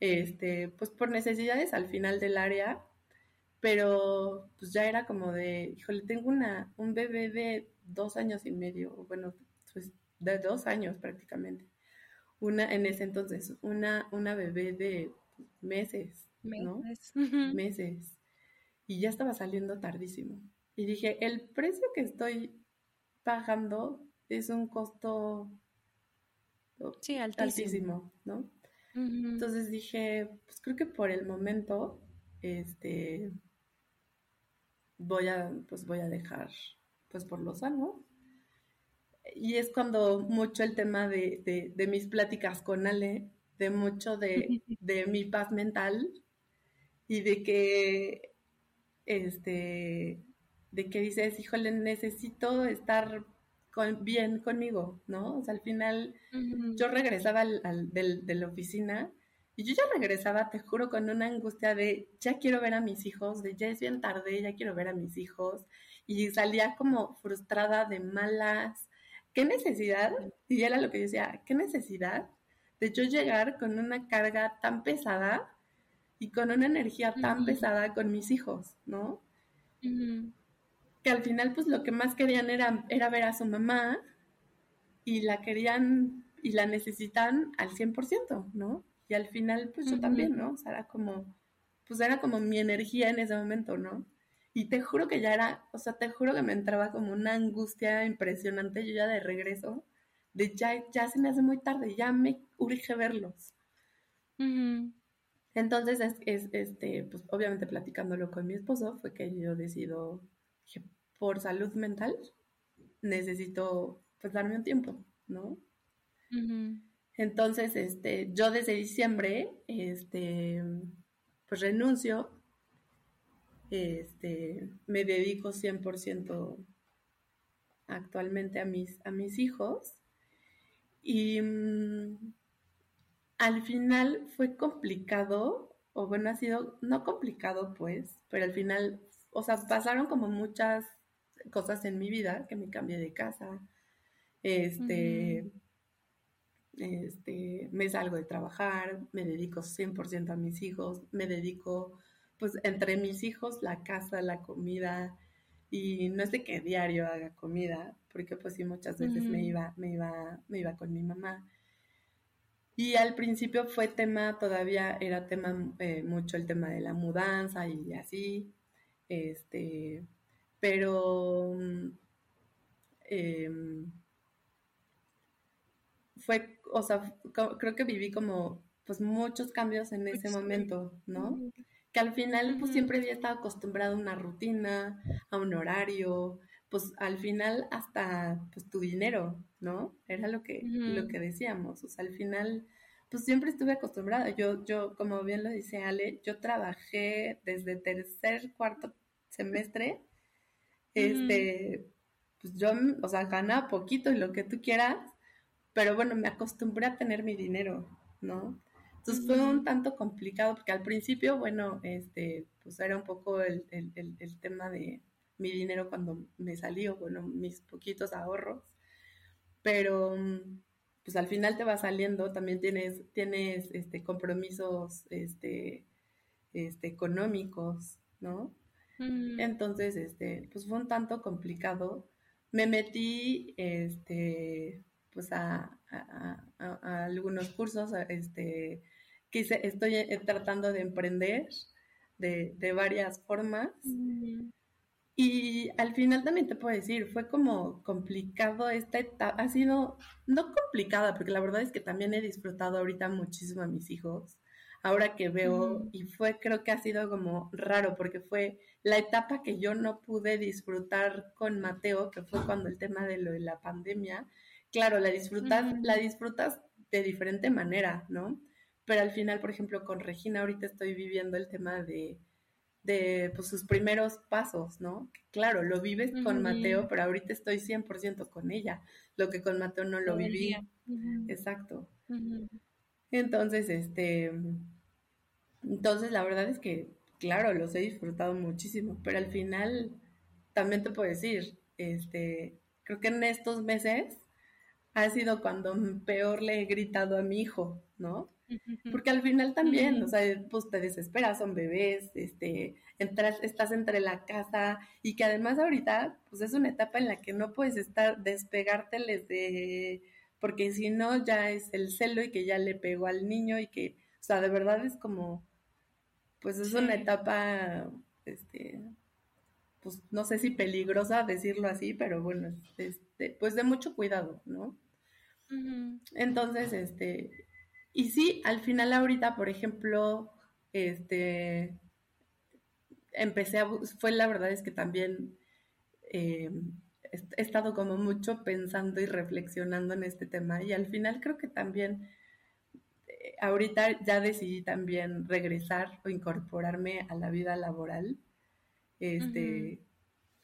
A: este, pues por necesidades al final del área, pero pues ya era como de, híjole, tengo una, un bebé de dos años y medio, bueno, pues de dos años prácticamente una, en ese entonces, una, una bebé de meses, ¿no? Meses. Y ya estaba saliendo tardísimo. Y dije, el precio que estoy pagando es un costo
B: sí,
A: altísimo. ¿no? Entonces dije, pues creo que por el momento, este, voy a, pues voy a dejar, pues por lo sano. Y es cuando mucho el tema de, de, mis pláticas con Ale, de mucho de, de mi paz mental y de que, este, de que dices, híjole, necesito estar con, bien conmigo, ¿no? O sea, al final yo regresaba al, de la oficina y yo ya regresaba, te juro, con una angustia de ya quiero ver a mis hijos, de ya es bien tarde, ya quiero ver a mis hijos. Y salía como frustrada de malas. ¿Qué necesidad? Y era lo que yo decía, ¿qué necesidad de yo llegar con una carga tan pesada y con una energía tan pesada con mis hijos, ¿no? Que al final, pues lo que más querían era, era ver a su mamá y la querían y la necesitan al 100%, ¿no? Y al final, pues yo también, ¿no? O sea, era como, pues era como mi energía en ese momento, ¿no? Y te juro que ya era, o sea, te juro que me entraba como una angustia impresionante, yo ya de regreso, de ya, ya se me hace muy tarde, ya me urge verlos. Entonces, es, este, pues obviamente platicándolo con mi esposo, fue que yo decido, dije, por salud mental, necesito pues darme un tiempo, ¿no? Entonces, este, yo desde diciembre, este, pues renuncio, este, me dedico 100% actualmente a mis, a mis hijos y mm, al final fue complicado, o bueno, ha sido, no complicado pues, pero al final, o sea, pasaron como muchas cosas en mi vida, que me cambié de casa, este este, me salgo de trabajar, me dedico 100% a mis hijos, me dedico, pues, entre mis hijos, la casa, la comida, y no es de que diario haga comida, porque pues sí, muchas veces me iba, me iba, me iba con mi mamá. Y al principio fue tema, todavía era tema, eh, mucho el tema de la mudanza y así, este, pero... Eh, fue, o sea, creo que viví como, pues muchos cambios en ese momento, ¿no? Que al final, pues siempre había estado acostumbrado a una rutina, a un horario, pues al final hasta, pues tu dinero, ¿no? Era lo que, lo que decíamos, o sea, al final, pues siempre estuve acostumbrada. Yo, yo, como bien lo dice Ale, yo trabajé desde tercer, cuarto semestre, este, pues yo, o sea, gana poquito y lo que tú quieras, pero bueno, me acostumbré a tener mi dinero, ¿no? Entonces fue un tanto complicado porque al principio, bueno, este, pues era un poco el, tema de mi dinero cuando me salió, bueno, mis poquitos ahorros, pero pues al final te va saliendo, también tienes, tienes este, compromisos este, este, económicos, ¿no? Entonces, este, pues fue un tanto complicado. Me metí, este, pues a, algunos cursos, este, que estoy eh, tratando de emprender de, varias formas. Y al final también te puedo decir, fue como complicado esta etapa, ha sido no complicada, porque la verdad es que también he disfrutado ahorita muchísimo a mis hijos, ahora que veo, y fue, creo que ha sido como raro, porque fue la etapa que yo no pude disfrutar con Mateo, que fue cuando el tema de lo de la pandemia, claro, la disfrutas, la disfrutas de diferente manera, ¿no? Pero al final, por ejemplo, con Regina ahorita estoy viviendo el tema de, de pues, sus primeros pasos, ¿no? Claro, lo vives con Mateo, pero ahorita estoy 100% con ella, lo que con Mateo no lo viví. Exacto. Entonces, este, entonces la verdad es que, claro, los he disfrutado muchísimo, pero al final también te puedo decir, este, creo que en estos meses ha sido cuando peor le he gritado a mi hijo, ¿no? Porque al final también, o sea, pues te desesperas, son bebés, este, entras, estás entre la casa y que además ahorita, pues es una etapa en la que no puedes estar, despegárteles de, porque si no ya es el celo y que ya le pegó al niño y que, o sea, de verdad es como, pues es una etapa, este, pues no sé si peligrosa decirlo así, pero bueno, este, pues de mucho cuidado, ¿no? Entonces, este, y sí, al final ahorita, por ejemplo, este, empecé a, fue la verdad es que también eh, he estado como mucho pensando y reflexionando en este tema y al final creo que también ahorita ya decidí también regresar o incorporarme a la vida laboral, este,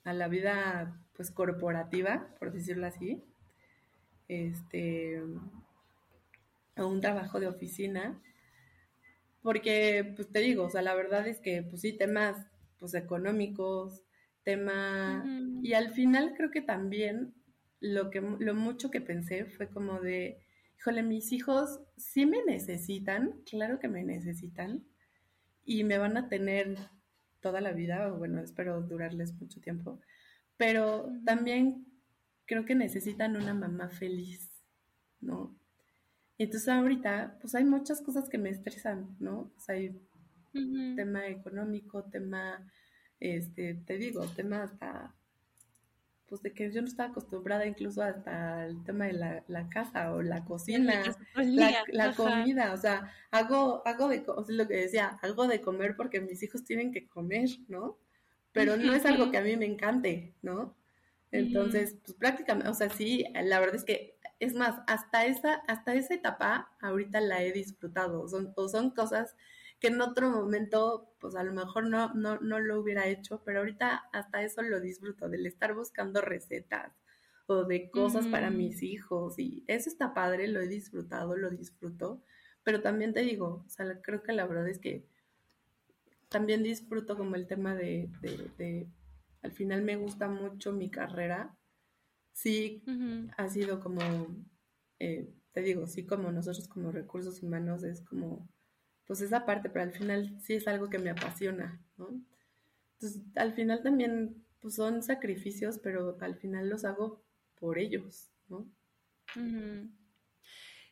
A: a la vida pues corporativa, por decirlo así, este, a un trabajo de oficina, porque pues te digo, o sea, la verdad es que pues sí, temas pues económicos, tema, y al final creo que también lo que lo mucho que pensé fue como de, híjole, mis hijos sí me necesitan, claro que me necesitan, y me van a tener toda la vida, o bueno, espero durarles mucho tiempo, pero también creo que necesitan una mamá feliz, ¿no? Entonces ahorita, pues hay muchas cosas que me estresan, ¿no? O sea, hay tema económico, tema, este, te digo, tema hasta, pues de que yo no estaba acostumbrada incluso hasta el tema de la, casa o la cocina, la, comida, o sea, hago, hago de, o sea, lo que decía, hago de comer porque mis hijos tienen que comer, ¿no? Pero no es algo que a mí me encante, ¿no? Entonces, pues prácticamente, o sea, sí, la verdad es que, es más, hasta esa, hasta esa etapa ahorita la he disfrutado, son, o son cosas que en otro momento, pues a lo mejor no, no, no lo hubiera hecho, pero ahorita hasta eso lo disfruto, del estar buscando recetas o de cosas para mis hijos y eso está padre, lo he disfrutado, lo disfruto, pero también te digo, o sea, creo que la verdad es que también disfruto como el tema de, de, al final me gusta mucho mi carrera, sí ha sido como, eh, te digo, sí como nosotros como recursos humanos es como pues esa parte, pero al final sí es algo que me apasiona, ¿no? Entonces, al final también, pues son sacrificios, pero al final los hago por ellos, ¿no?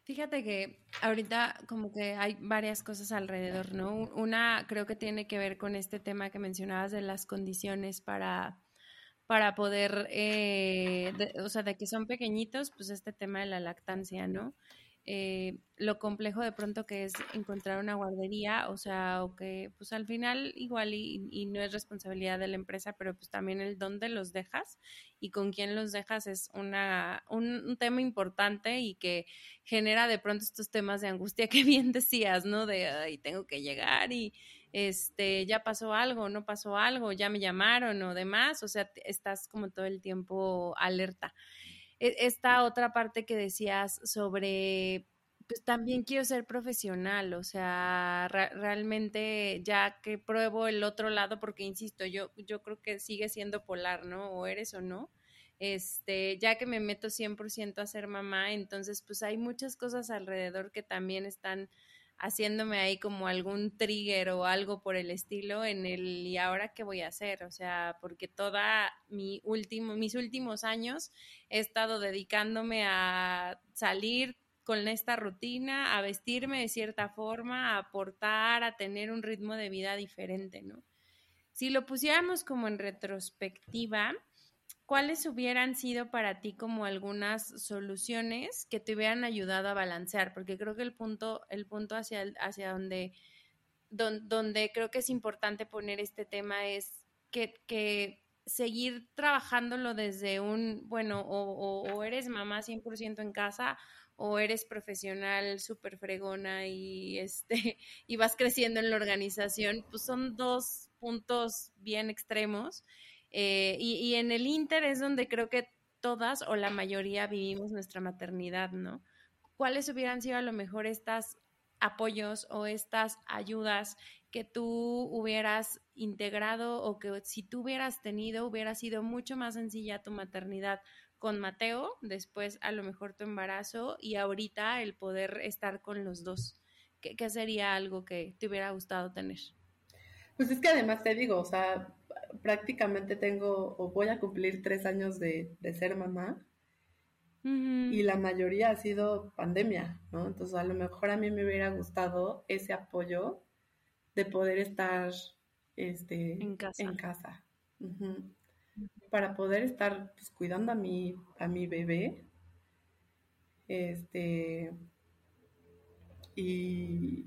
B: Fíjate que ahorita como que hay varias cosas alrededor, ¿no? Una creo que tiene que ver con este tema que mencionabas de las condiciones para, para poder, eh, o sea, de que son pequeñitos, pues este tema de la lactancia, ¿no? Eh, lo complejo de pronto que es encontrar una guardería, o sea, o que pues al final igual y, no es responsabilidad de la empresa, pero pues también el dónde los dejas y con quién los dejas es una, un, tema importante y que genera de pronto estos temas de angustia que bien decías, ¿no? De, ay, tengo que llegar y este, ya pasó algo, no pasó algo, ya me llamaron o demás, o sea, estás como todo el tiempo alerta. E, esta otra parte que decías sobre, pues también quiero ser profesional, o sea, realmente ya que pruebo el otro lado, porque insisto, yo, yo creo que sigue siendo polar, ¿no? O eres o no. Este, ya que me meto 100% a ser mamá, entonces pues hay muchas cosas alrededor que también están haciéndome ahí como algún trigger o algo por el estilo en el y ahora qué voy a hacer, o sea, porque toda mi último mis últimos años he estado dedicándome a salir con esta rutina, a vestirme de cierta forma, a aportar, a tener un ritmo de vida diferente, ¿no? Si lo pusiéramos como en retrospectiva, ¿cuáles hubieran sido para ti como algunas soluciones que te hubieran ayudado a balancear? Porque creo que el punto, el punto hacia, hacia donde, donde creo que es importante poner este tema es que, que seguir trabajándolo desde un, bueno, o, o, eres mamá 100% en casa o eres profesional súper fregona y, este, y vas creciendo en la organización, pues son dos puntos bien extremos eh, y, en el Inter es donde creo que todas o la mayoría vivimos nuestra maternidad, ¿no? ¿Cuáles hubieran sido a lo mejor estas apoyos o estas ayudas que tú hubieras integrado o que si tú hubieras tenido hubiera sido mucho más sencilla tu maternidad con Mateo, después a lo mejor tu embarazo y ahorita el poder estar con los dos? ¿Qué, qué sería algo que te hubiera gustado tener?
A: Pues es que además te digo, o sea, prácticamente tengo o voy a cumplir tres años de, ser mamá y la mayoría ha sido pandemia, ¿no? Entonces a lo mejor a mí me hubiera gustado ese apoyo de poder estar este,
B: en casa.
A: En casa. para poder estar pues, cuidando a mi, a mi bebé. Este, y,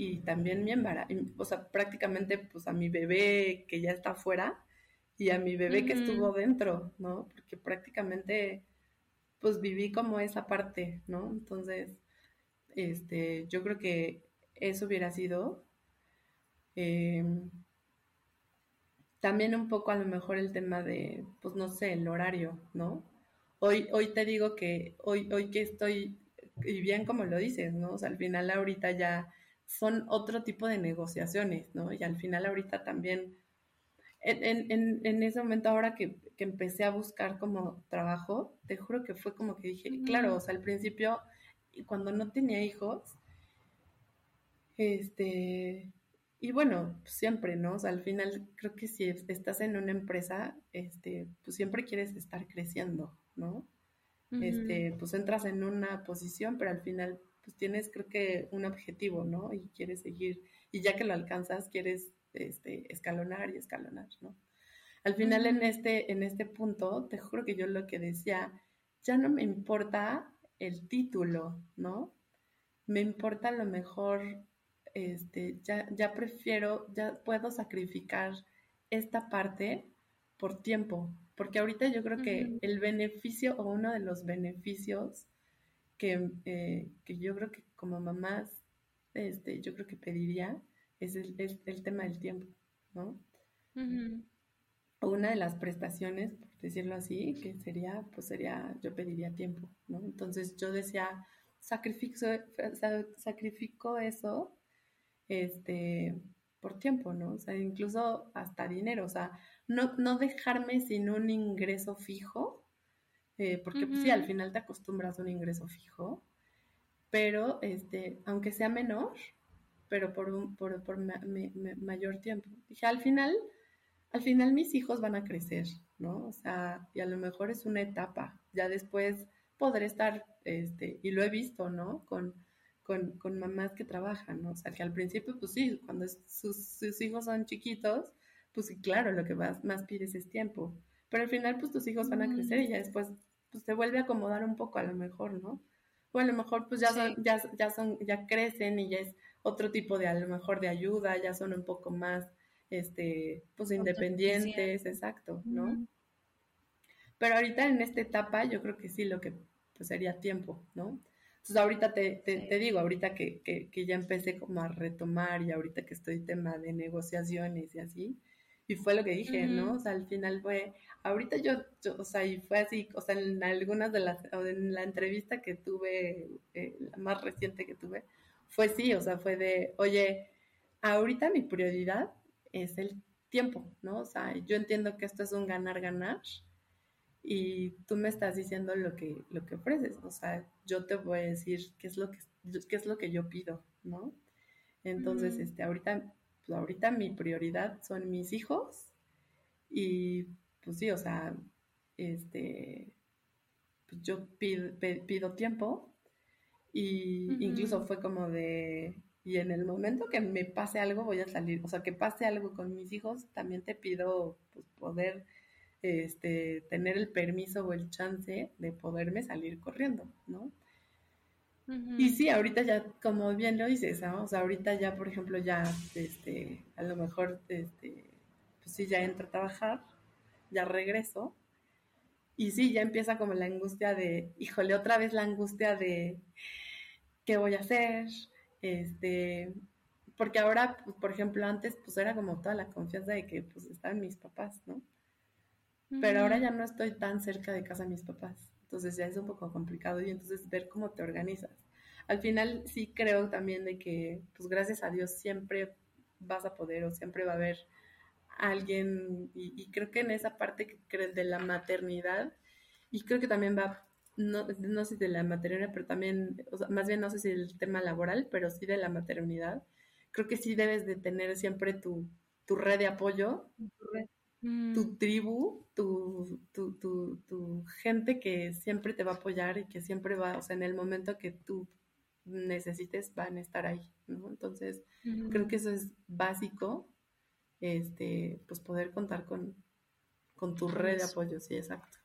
A: y también mi embarazo, o sea, prácticamente pues a mi bebé que ya está afuera y a mi bebé que estuvo dentro, ¿no? Porque prácticamente pues viví como esa parte, ¿no? Entonces, este, yo creo que eso hubiera sido em, también un poco a lo mejor el tema de, pues no sé, el horario, ¿no? Hoy, hoy te digo que hoy, hoy que estoy, y bien como lo dices, ¿no? O sea, al final ahorita ya son otro tipo de negociaciones, ¿no? Y al final ahorita también, en, en, en ese momento ahora que, que, empecé a buscar como trabajo, te juro que fue como que dije, claro, o sea, al principio, cuando no tenía hijos, este, y bueno, siempre, ¿no? O sea, al final creo que si estás en una empresa, este, pues siempre quieres estar creciendo, ¿no? Este, pues entras en una posición, pero al final pues tienes creo que un objetivo, ¿no? Y quieres seguir, y ya que lo alcanzas, quieres este, escalonar y escalonar, ¿no? Al final en este, en este punto, te juro que yo lo que decía, ya no me importa el título, ¿no? Me importa lo mejor este, ya, ya prefiero, ya puedo sacrificar esta parte por tiempo, porque ahorita yo creo que el beneficio o uno de los beneficios que, eh, que yo creo que como mamás, este, yo creo que pediría es el, el tema del tiempo, ¿no? Una de las prestaciones, por decirlo así, que sería, pues sería, yo pediría tiempo, ¿no? Entonces yo decía, sacrifico, sacrifico eso este, por tiempo, ¿no? O sea, incluso hasta dinero, o sea, no, no dejarme sin un ingreso fijo, eh, porque pues, sí, al final te acostumbras a un ingreso fijo, pero este, aunque sea menor, pero por, un, por, por mayor tiempo. Dije, al final, al final mis hijos van a crecer, ¿no? O sea, y a lo mejor es una etapa, ya después podré estar, este, y lo he visto, ¿no? Con, con, mamás que trabajan, ¿no? O sea, que al principio, pues sí, cuando sus, hijos son chiquitos, pues sí, claro, lo que más, más pides es tiempo. Pero al final, pues tus hijos van a crecer y ya después, pues te vuelve a acomodar un poco a lo mejor, ¿no? O a lo mejor, pues ya son, ya, ya son, ya crecen y ya es otro tipo de, a lo mejor, de ayuda, ya son un poco más, este, pues independientes, exacto, ¿no? Pero ahorita en esta etapa, yo creo que sí, lo que pues sería tiempo, ¿no? Entonces ahorita te, te, digo, ahorita que, que, que, ya empecé como a retomar y ahorita que estoy tema de negociaciones y así, y fue lo que dije, ¿no? O sea, al final fue, ahorita yo, o sea, y fue así, o sea, en algunas de las, en la entrevista que tuve, eh, la más reciente que tuve, fue sí, o sea, fue de, oye, ahorita mi prioridad es el tiempo, ¿no? O sea, yo entiendo que esto es un ganar-ganar, y tú me estás diciendo lo que, lo que ofreces, o sea, yo te voy a decir qué es lo que, qué es lo que yo pido, ¿no? Entonces, este, ahorita, pues ahorita mi prioridad son mis hijos y pues sí, o sea, este, pues yo pido, pido tiempo y incluso fue como de, y en el momento que me pase algo voy a salir, o sea, que pase algo con mis hijos, también te pido pues, poder este, tener el permiso o el chance de poderme salir corriendo, ¿no? Y sí, ahorita ya, como bien lo dices, ¿no? O sea, ahorita ya, por ejemplo, ya, este, a lo mejor, este, pues sí, ya entro a trabajar, ya regreso, y sí, ya empieza como la angustia de, híjole, otra vez la angustia de, ¿qué voy a hacer? Este, porque ahora, pues, por ejemplo, antes, pues era como toda la confianza de que, pues, estaban mis papás, ¿no? pero ahora ya no estoy tan cerca de casa de mis papás, entonces ya es un poco complicado y entonces ver cómo te organizas. Al final sí creo también de que, pues gracias a Dios siempre vas a poder o siempre va a haber alguien y, creo que en esa parte que crees de la maternidad y creo que también va no, no sé si de la maternidad, pero también, o sea, más bien no sé si el tema laboral, pero sí de la maternidad. Creo que sí debes de tener siempre tu, tu red de apoyo, tu red tu mm. tribu, tu, tu, tu, tu, gente que siempre te va a apoyar y que siempre va, o sea, en el momento que tú necesites van a estar ahí, ¿no? Entonces, creo que eso es básico, este, pues poder contar con, con tu red de apoyo, sí, exacto.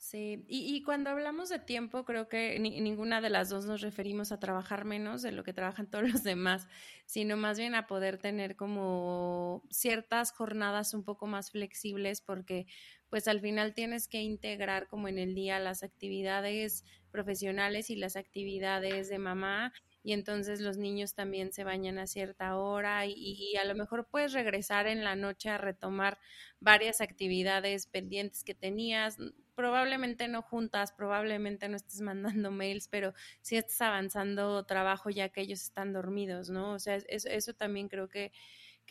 B: Sí, y, cuando hablamos de tiempo, creo que ninguna de las dos nos referimos a trabajar menos de lo que trabajan todos los demás, sino más bien a poder tener como ciertas jornadas un poco más flexibles, porque pues al final tienes que integrar como en el día las actividades profesionales y las actividades de mamá y entonces los niños también se bañan a cierta hora y, a lo mejor puedes regresar en la noche a retomar varias actividades pendientes que tenías, probablemente no juntas, probablemente no estés mandando mails, pero sí estás avanzando trabajo ya que ellos están dormidos, ¿no? O sea, eso, eso también creo que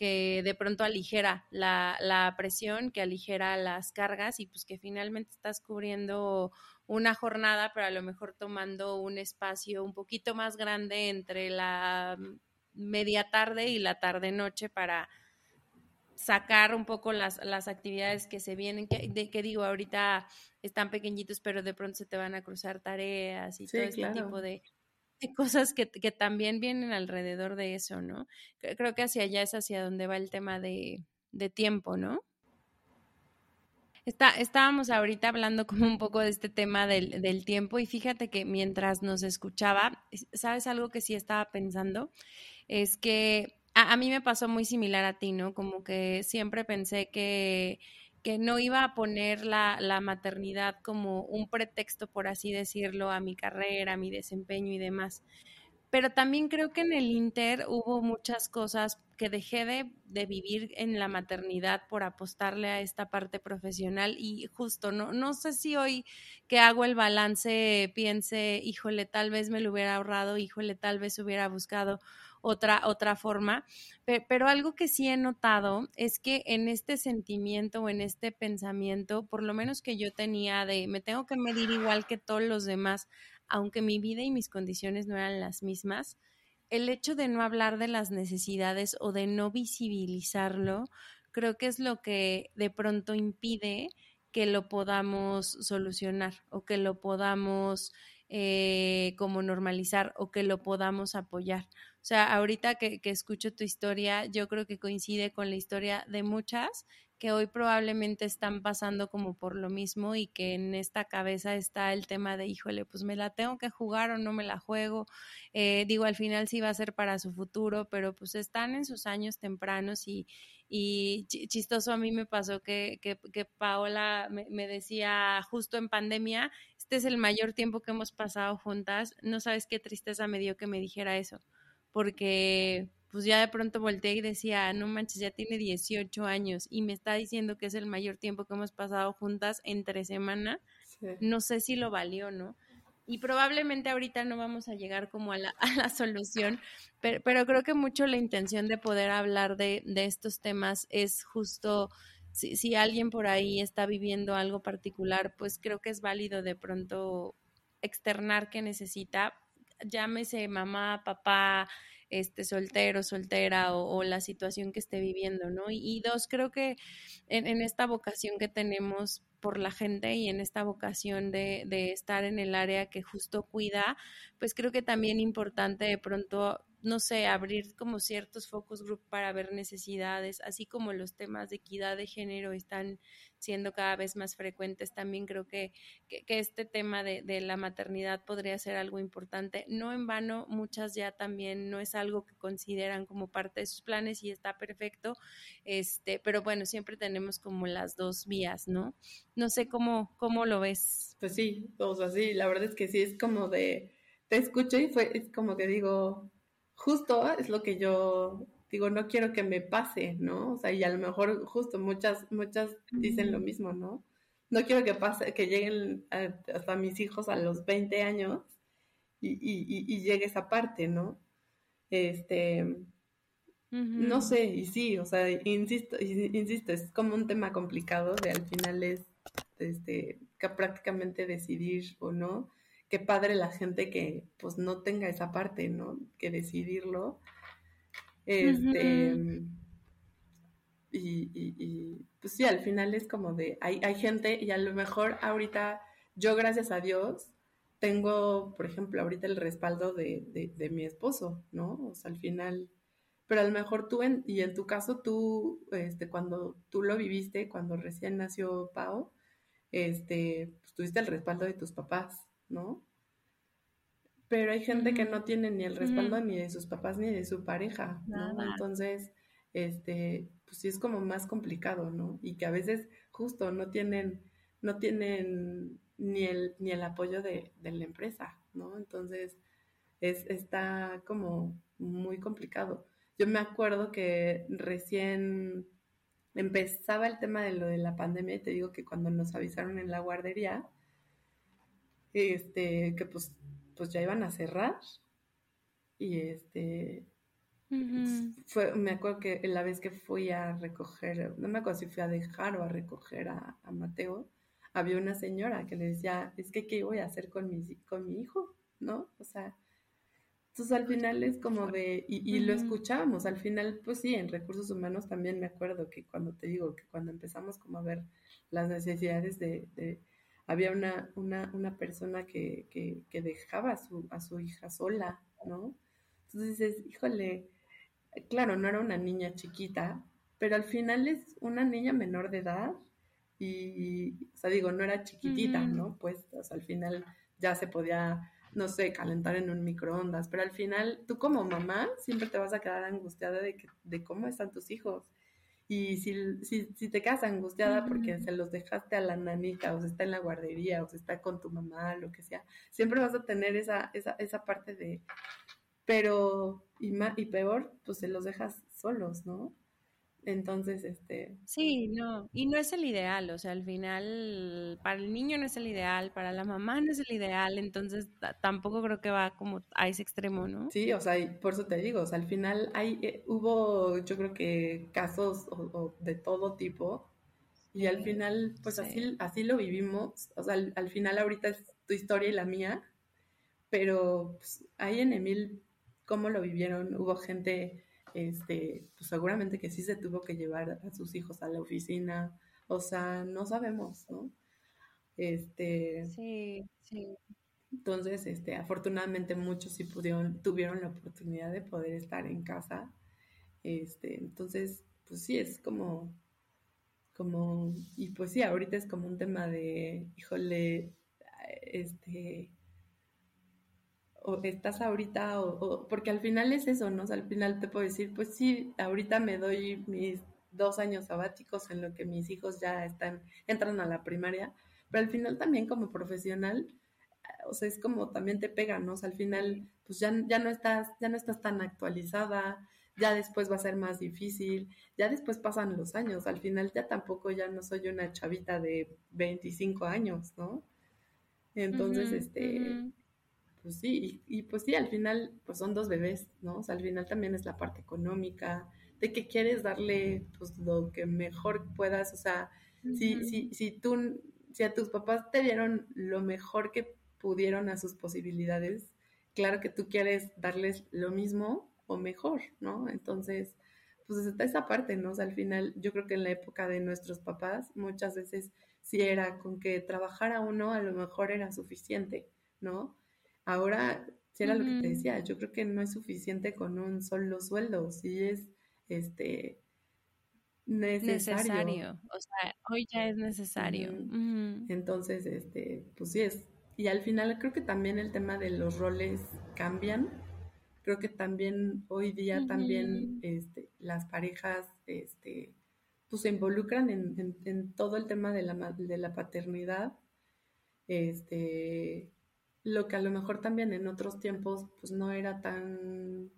B: que de pronto aligera la, la, presión, que aligera las cargas y pues que finalmente estás cubriendo una jornada, pero a lo mejor tomando un espacio un poquito más grande entre la media tarde y la tarde noche para sacar un poco las, las actividades que se vienen, que, de, que digo, ahorita están pequeñitos, pero de pronto se te van a cruzar tareas y todo este tipo de, cosas que, que, también vienen alrededor de eso, ¿no? Creo que hacia allá es hacia donde va el tema de, de tiempo, ¿no? Está, estábamos ahorita hablando como un poco de este tema del, del, tiempo y fíjate que mientras nos escuchaba, ¿sabes algo que sí estaba pensando? Es que a, mí me pasó muy similar a ti, ¿no? Como que siempre pensé que que no iba a poner la, la, maternidad como un pretexto, por así decirlo, a mi carrera, a mi desempeño y demás. Pero también creo que en el Inter hubo muchas cosas que dejé de, de, vivir en la maternidad por apostarle a esta parte profesional y justo, no, no sé si hoy que hago el balance piense, híjole, tal vez me lo hubiera ahorrado, híjole, tal vez hubiera buscado otra, otra forma. Pero, algo que sí he notado es que en este sentimiento o en este pensamiento, por lo menos que yo tenía de me tengo que medir igual que todos los demás, aunque mi vida y mis condiciones no eran las mismas, el hecho de no hablar de las necesidades o de no visibilizarlo, creo que es lo que de pronto impide que lo podamos solucionar o que lo podamos eh, como normalizar o que lo podamos apoyar. O sea, ahorita que, escucho tu historia, yo creo que coincide con la historia de muchas que hoy probablemente están pasando como por lo mismo y que en esta cabeza está el tema de, híjole, pues me la tengo que jugar o no me la juego. Eh, digo, al final sí va a ser para su futuro, pero pues están en sus años tempranos y, y chistoso a mí me pasó que, que, Paola me, decía justo en pandemia, este es el mayor tiempo que hemos pasado juntas, no sabes qué tristeza me dio que me dijera eso porque pues ya de pronto volteé y decía, no manches, ya tiene 18 años y me está diciendo que es el mayor tiempo que hemos pasado juntas entre semana, no sé si lo valió, ¿no? Y probablemente ahorita no vamos a llegar como a la, a la solución, pero, pero, creo que mucho la intención de poder hablar de, de estos temas es justo, si, si alguien por ahí está viviendo algo particular, pues creo que es válido de pronto externar que necesita, llámese mamá, papá, este soltero, soltera o, la situación que esté viviendo, ¿no? Y, dos, creo que en, en, esta vocación que tenemos por la gente y en esta vocación de, de estar en el área que justo cuida, pues creo que también importante de pronto no sé, abrir como ciertos focus group para ver necesidades, así como los temas de equidad de género están siendo cada vez más frecuentes, también creo que, que, este tema de, de, la maternidad podría ser algo importante. No en vano, muchas ya también no es algo que consideran como parte de sus planes y está perfecto, este, pero bueno, siempre tenemos como las dos vías, ¿no? No sé cómo, cómo lo ves.
A: Pues sí, o sea, sí, la verdad es que sí, es como de, te escucho y fue, es como que digo, justo es lo que yo digo, no quiero que me pase, ¿no? O sea, y a lo mejor justo muchas, muchas dicen lo mismo, ¿no? No quiero que pase, que lleguen hasta mis hijos a los 20 años y, y, y llegue esa parte, ¿no? Este, no sé, y sí, o sea, insisto, insisto, es como un tema complicado de al final es, este, que prácticamente decidir o no, qué padre la gente que pues no tenga esa parte, ¿no? Que decidirlo. Este, y, y, pues sí, al final es como de, hay, hay gente y a lo mejor ahorita yo gracias a Dios tengo, por ejemplo, ahorita el respaldo de, de, de mi esposo, ¿no? O sea, al final pero a lo mejor tú, en, y en tu caso, tú, este, cuando tú lo viviste, cuando recién nació Pau, este, pues tuviste el respaldo de tus papás, ¿no? Pero hay gente que no tiene ni el respaldo ni de sus papás ni de su pareja, ¿no? Entonces, este, pues sí es como más complicado, ¿no? Y que a veces justo no tienen, no tienen ni el, ni el apoyo de, de la empresa, ¿no? Entonces, es, está como muy complicado. Yo me acuerdo que recién empezaba el tema de lo de la pandemia y te digo que cuando nos avisaron en la guardería, este, que pues, pues ya iban a cerrar. Y este, fue, me acuerdo que la vez que fui a recoger, no me acuerdo si fui a dejar o a recoger a, Mateo, había una señora que le decía, es que qué voy a hacer con mi, con mi hijo, ¿no? O sea, entonces al final es como de, y, lo escuchábamos, al final, pues sí, en recursos humanos también me acuerdo que cuando te digo que cuando empezamos como a ver las necesidades de, había una, una, una persona que, que, dejaba a su, a su hija sola, ¿no? Entonces dices, híjole, claro, no era una niña chiquita, pero al final es una niña menor de edad y, o sea, digo, no era chiquitita, ¿no? Pues, o sea, al final ya se podía no sé, calentar en un microondas, pero al final tú como mamá siempre te vas a quedar angustiada de, que, de cómo están tus hijos. Y si, si, si te quedas angustiada porque se los dejaste a la nanita o se está en la guardería o se está con tu mamá, lo que sea, siempre vas a tener esa, esa, esa parte de, pero, y, más, y peor, pues se los dejas solos, ¿no? Entonces, este...
B: Sí, no, y no es el ideal, o sea, al final para el niño no es el ideal, para la mamá no es el ideal, entonces tampoco creo que va como a ese extremo, ¿no?
A: Sí, o sea, por eso te digo, o sea, al final hay, eh, hubo, yo creo que casos de todo tipo, y al final, pues así, así lo vivimos, o sea, al, final ahorita es tu historia y la mía, pero pues, ahí en Emil, ¿cómo lo vivieron? Hubo gente este, pues seguramente que sí se tuvo que llevar a sus hijos a la oficina, o sea, no sabemos, ¿no? Este,
B: sí, sí.
A: Entonces, este, afortunadamente muchos sí pudieron, tuvieron la oportunidad de poder estar en casa. Este, entonces, pues sí, es como, como, y pues sí, ahorita es como un tema de, híjole, este, o estás ahorita, o, porque al final es eso, ¿no? al final te puedo decir, pues sí, ahorita me doy mis dos años sabáticos en lo que mis hijos ya están, entran a la primaria, pero al final también como profesional, o sea, es como también te pega, ¿no? O sea, al final, pues ya, ya no estás, ya no estás tan actualizada, ya después va a ser más difícil, ya después pasan los años, al final ya tampoco ya no soy una chavita de 25 años, ¿no? Entonces, este, pues sí, y, pues sí, al final, pues son dos bebés, ¿no? O sea, al final también es la parte económica, de que quieres darle, pues, lo que mejor puedas, o sea, si, si, si tú, si a tus papás te dieron lo mejor que pudieron a sus posibilidades, claro que tú quieres darles lo mismo o mejor, ¿no? Entonces, pues está esa parte, ¿no? O sea, al final, yo creo que en la época de nuestros papás, muchas veces si era con que trabajara uno, a lo mejor era suficiente, ¿no? Ahora, si era lo que te decía, yo creo que no es suficiente con un solo sueldo, sí es este necesario.
B: O sea, hoy ya es necesario.
A: Entonces, este, pues sí es. Y al final creo que también el tema de los roles cambian. Creo que también hoy día también este, las parejas este, pues se involucran en, en, todo el tema de la, de la paternidad. Este, lo que a lo mejor también en otros tiempos pues no era tan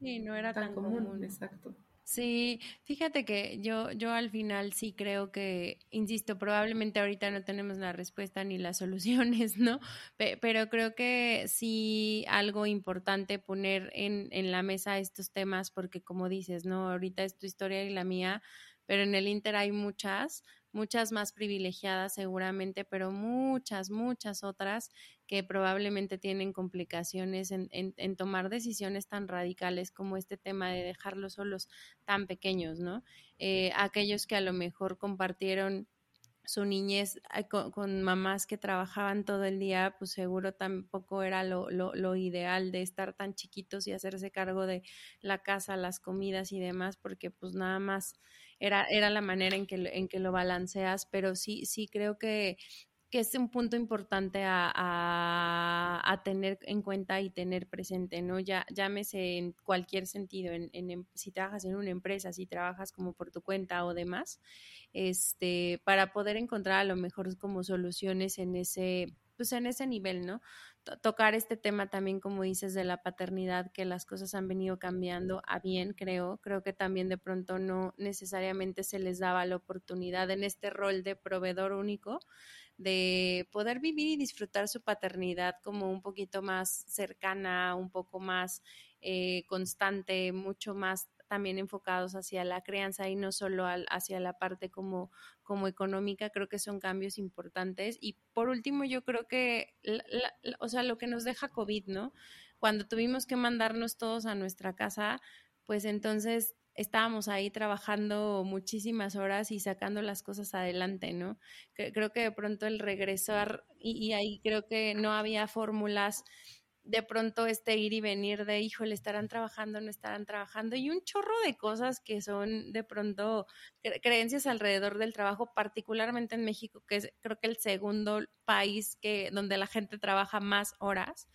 B: sí no era tan, común.
A: exacto.
B: Sí fíjate que yo yo al final sí creo que insisto probablemente ahorita no tenemos la respuesta ni las soluciones no pero creo que sí algo importante poner en en la mesa estos temas porque como dices no ahorita es tu historia y la mía pero en el Inter hay muchas muchas más privilegiadas seguramente, pero muchas, muchas otras que probablemente tienen complicaciones en, en, tomar decisiones tan radicales como este tema de dejarlos solos tan pequeños, ¿no? Eh, aquellos que a lo mejor compartieron su niñez con, mamás que trabajaban todo el día, pues seguro tampoco era lo, lo, lo, ideal de estar tan chiquitos y hacerse cargo de la casa, las comidas y demás, porque pues nada más era, era la manera en que, en que lo balanceas, pero sí, sí creo que que es un punto importante a, tener en cuenta y tener presente, ¿no? Ya, llámese en cualquier sentido, en, en, si trabajas en una empresa, si trabajas como por tu cuenta o demás, este, para poder encontrar a lo mejor como soluciones en ese, pues en ese nivel, ¿no? tocar este tema también, como dices, de la paternidad, que las cosas han venido cambiando a bien, creo. Creo que también de pronto no necesariamente se les daba la oportunidad en este rol de proveedor único de poder vivir y disfrutar su paternidad como un poquito más cercana, un poco más eh, constante, mucho más también enfocados hacia la crianza y no solo hacia la parte como, como económica, creo que son cambios importantes. Y por último, yo creo que, o sea, lo que nos deja COVID, ¿no? Cuando tuvimos que mandarnos todos a nuestra casa, pues entonces estábamos ahí trabajando muchísimas horas y sacando las cosas adelante, ¿no? Creo que de pronto el regresar, y, ahí creo que no había fórmulas de pronto este ir y venir de, híjole, estarán trabajando, no estarán trabajando, y un chorro de cosas que son de pronto creencias alrededor del trabajo, particularmente en México, que es creo que el segundo país que, donde la gente trabaja más horas.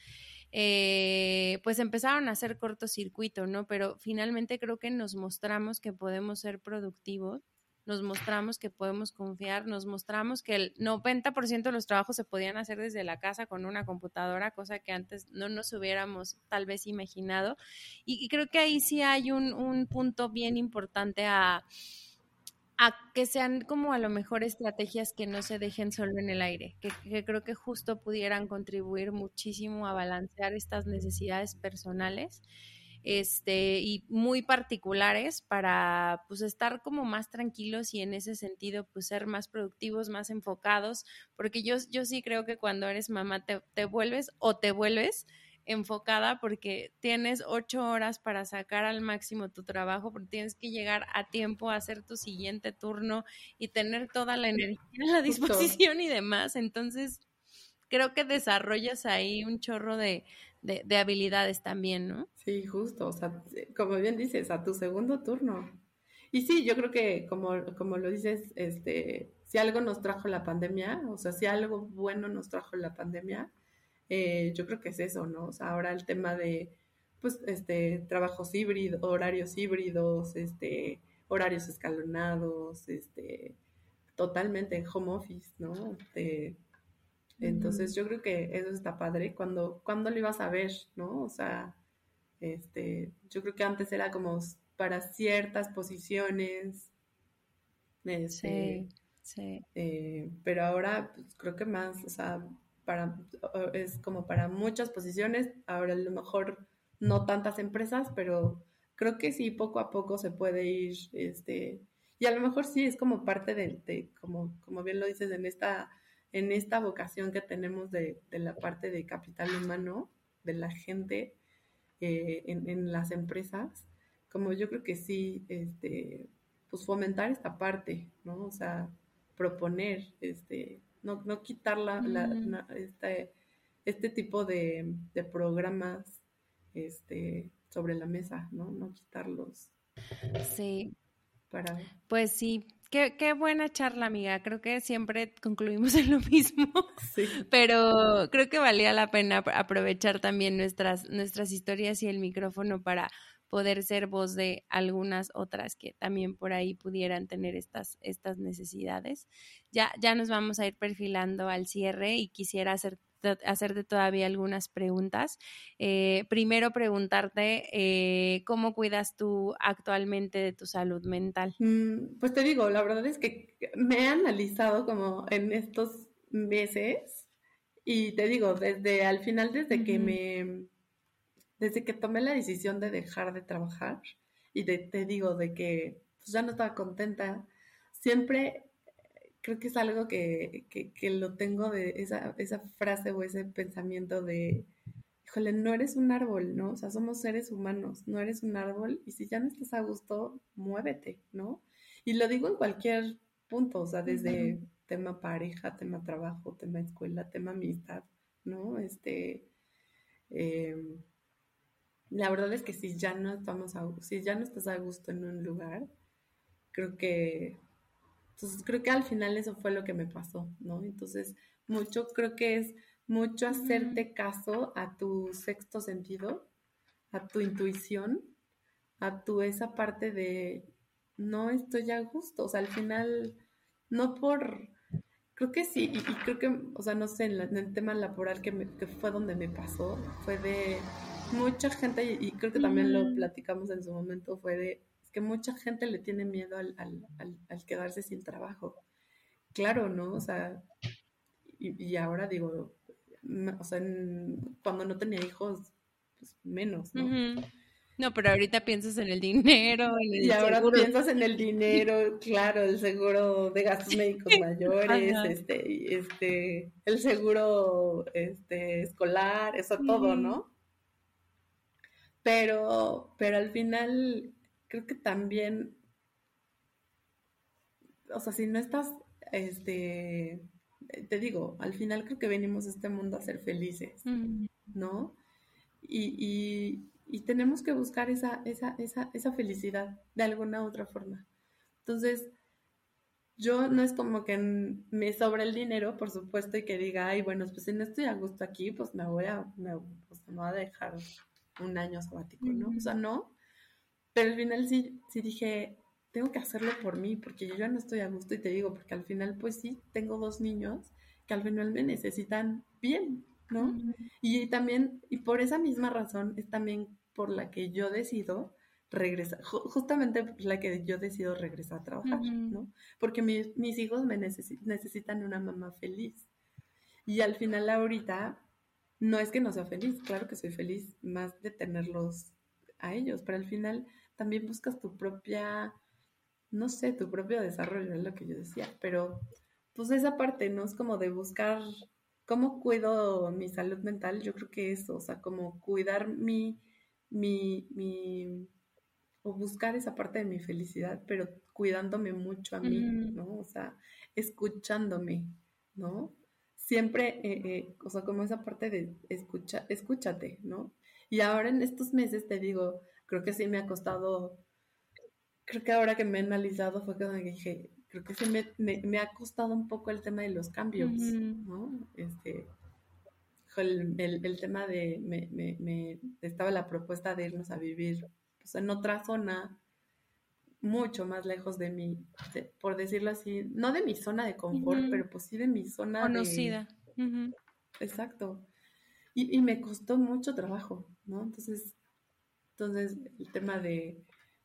B: Eh, pues empezaron a hacer cortocircuito, ¿no? Pero finalmente creo que nos mostramos que podemos ser productivos, nos mostramos que podemos confiar, nos mostramos que el 90% de los trabajos se podían hacer desde la casa con una computadora, cosa que antes no nos hubiéramos tal vez imaginado. Y, creo que ahí sí hay un, un punto bien importante a a que sean como a lo mejor estrategias que no se dejen solo en el aire, que, creo que justo pudieran contribuir muchísimo a balancear estas necesidades personales este, y muy particulares para pues estar como más tranquilos y en ese sentido pues ser más productivos, más enfocados, porque yo, yo sí creo que cuando eres mamá te, te vuelves o te vuelves enfocada porque tienes ocho horas para sacar al máximo tu trabajo, porque tienes que llegar a tiempo a hacer tu siguiente turno y tener toda la energía a la disposición y demás. Entonces, creo que desarrollas ahí un chorro de, de, habilidades también, ¿no?
A: Sí, justo, o sea, como bien dices, a tu segundo turno. Y sí, yo creo que como, como lo dices, este, si algo nos trajo la pandemia, o sea, si algo bueno nos trajo la pandemia, eh, yo creo que es eso, ¿no? O sea, ahora el tema de, pues, este, trabajos híbridos, horarios híbridos, este, horarios escalonados, este, totalmente en home office, ¿no? entonces yo creo que eso está padre. Cuando, cuando lo ibas a ver, ¿no? O sea, este, yo creo que antes era como para ciertas posiciones.
B: Este, sí, sí.
A: Eh, pero ahora pues, creo que más, o sea, para, es como para muchas posiciones, ahora a lo mejor no tantas empresas, pero creo que sí, poco a poco se puede ir, este, y a lo mejor sí es como parte de, como, como bien lo dices, en esta, en esta vocación que tenemos de, la parte de capital humano, de la gente eh, en, en, las empresas, como yo creo que sí, este, pues fomentar esta parte, ¿no? O sea, proponer, este, no, no quitar la, mm. este, este tipo de, programas este, sobre la mesa, ¿no? No quitarlos.
B: Sí. Para... Pues sí, Qué, qué, buena charla, amiga. Creo que siempre concluimos en lo mismo. Sí. Pero creo que valía la pena aprovechar también nuestras, nuestras historias y el micrófono para poder ser voz de algunas otras que también por ahí pudieran tener estas, estas necesidades. Ya, ya nos vamos a ir perfilando al cierre y quisiera hacer hacerte todavía algunas preguntas. Eh, primero preguntarte eh, cómo cuidas tú actualmente de tu salud mental.
A: Mm, pues te digo, la verdad es que me he analizado como en estos meses y te digo, desde al final, desde que me desde que tomé la decisión de dejar de trabajar y de, te digo, de que pues, ya no estaba contenta, siempre creo que es algo que, que, lo tengo de esa, esa frase o ese pensamiento de, híjole, no eres un árbol, ¿no? O sea, somos seres humanos, no eres un árbol y si ya no estás a gusto, muévete, ¿no? Y lo digo en cualquier punto, o sea, desde tema pareja, tema trabajo, tema escuela, tema amistad, ¿no? Este, em, la verdad es que si ya no estamos a, si ya no estás a gusto en un lugar, creo que, entonces creo que al final eso fue lo que me pasó, ¿no? Entonces, mucho, creo que es mucho hacerte caso a tu sexto sentido, a tu intuición, a tu esa parte de no estoy a gusto, o sea, al final, no por, creo que sí, y, creo que, o sea, no sé, en, el tema laboral que, que, fue donde me pasó, fue de mucha gente, y, creo que también lo platicamos en su momento, fue de que mucha gente le tiene miedo al, al, al, quedarse sin trabajo. Claro, ¿no? O sea, y, ahora digo, o sea, cuando no tenía hijos, pues menos, ¿no?
B: No, pero ahorita piensas en el dinero.
A: y ahora piensas en el dinero, claro, el seguro de gastos médicos mayores, este, este, el seguro este, escolar, eso todo, ¿no? Pero, pero al final creo que también, o sea, si no estás, este, te digo, al final creo que venimos a este mundo a ser felices, ¿no? y, y tenemos que buscar esa, esa, esa, esa felicidad de alguna otra forma. Entonces, yo no es como que me sobra el dinero, por supuesto, y que diga, ay, bueno, pues si no estoy a gusto aquí, pues me voy a, me, pues voy a dejar un año sabático, ¿no? O sea, no. Pero al final sí, sí dije, tengo que hacerlo por mí, porque yo ya no estoy a gusto y te digo, porque al final, pues sí, tengo dos niños que al final me necesitan bien, ¿no? Y también, y por esa misma razón, es también por la que yo decido regresar, justamente la que yo decido regresar a trabajar, ¿no? Porque mis hijos me necesitan una mamá feliz. Y al final ahorita, no es que no sea feliz, claro que soy feliz más de tenerlos a ellos, pero al final también buscas tu propia, no sé, tu propio desarrollo, es lo que yo decía, pero pues esa parte, ¿no? Es como de buscar cómo cuido mi salud mental, yo creo que eso, o sea, como cuidar mi mi, mi, o buscar esa parte de mi felicidad, pero cuidándome mucho a mí, ¿no? O sea, escuchándome, ¿no? Siempre, eh, eh, o sea, como esa parte de escucha, escúchate, ¿no? Y ahora en estos meses te digo, creo que sí me ha costado, creo que ahora que me he analizado fue cuando dije, creo que sí me, me, ha costado un poco el tema de los cambios, ¿no? Este, el, el, tema de, me, me, estaba la propuesta de irnos a vivir pues, en otra zona, mucho más lejos de mi, por decirlo así, no de mi zona de confort, pero pues sí de mi zona
B: conocida.
A: Exacto. Y, y, me costó mucho trabajo, ¿no? Entonces, entonces el tema de,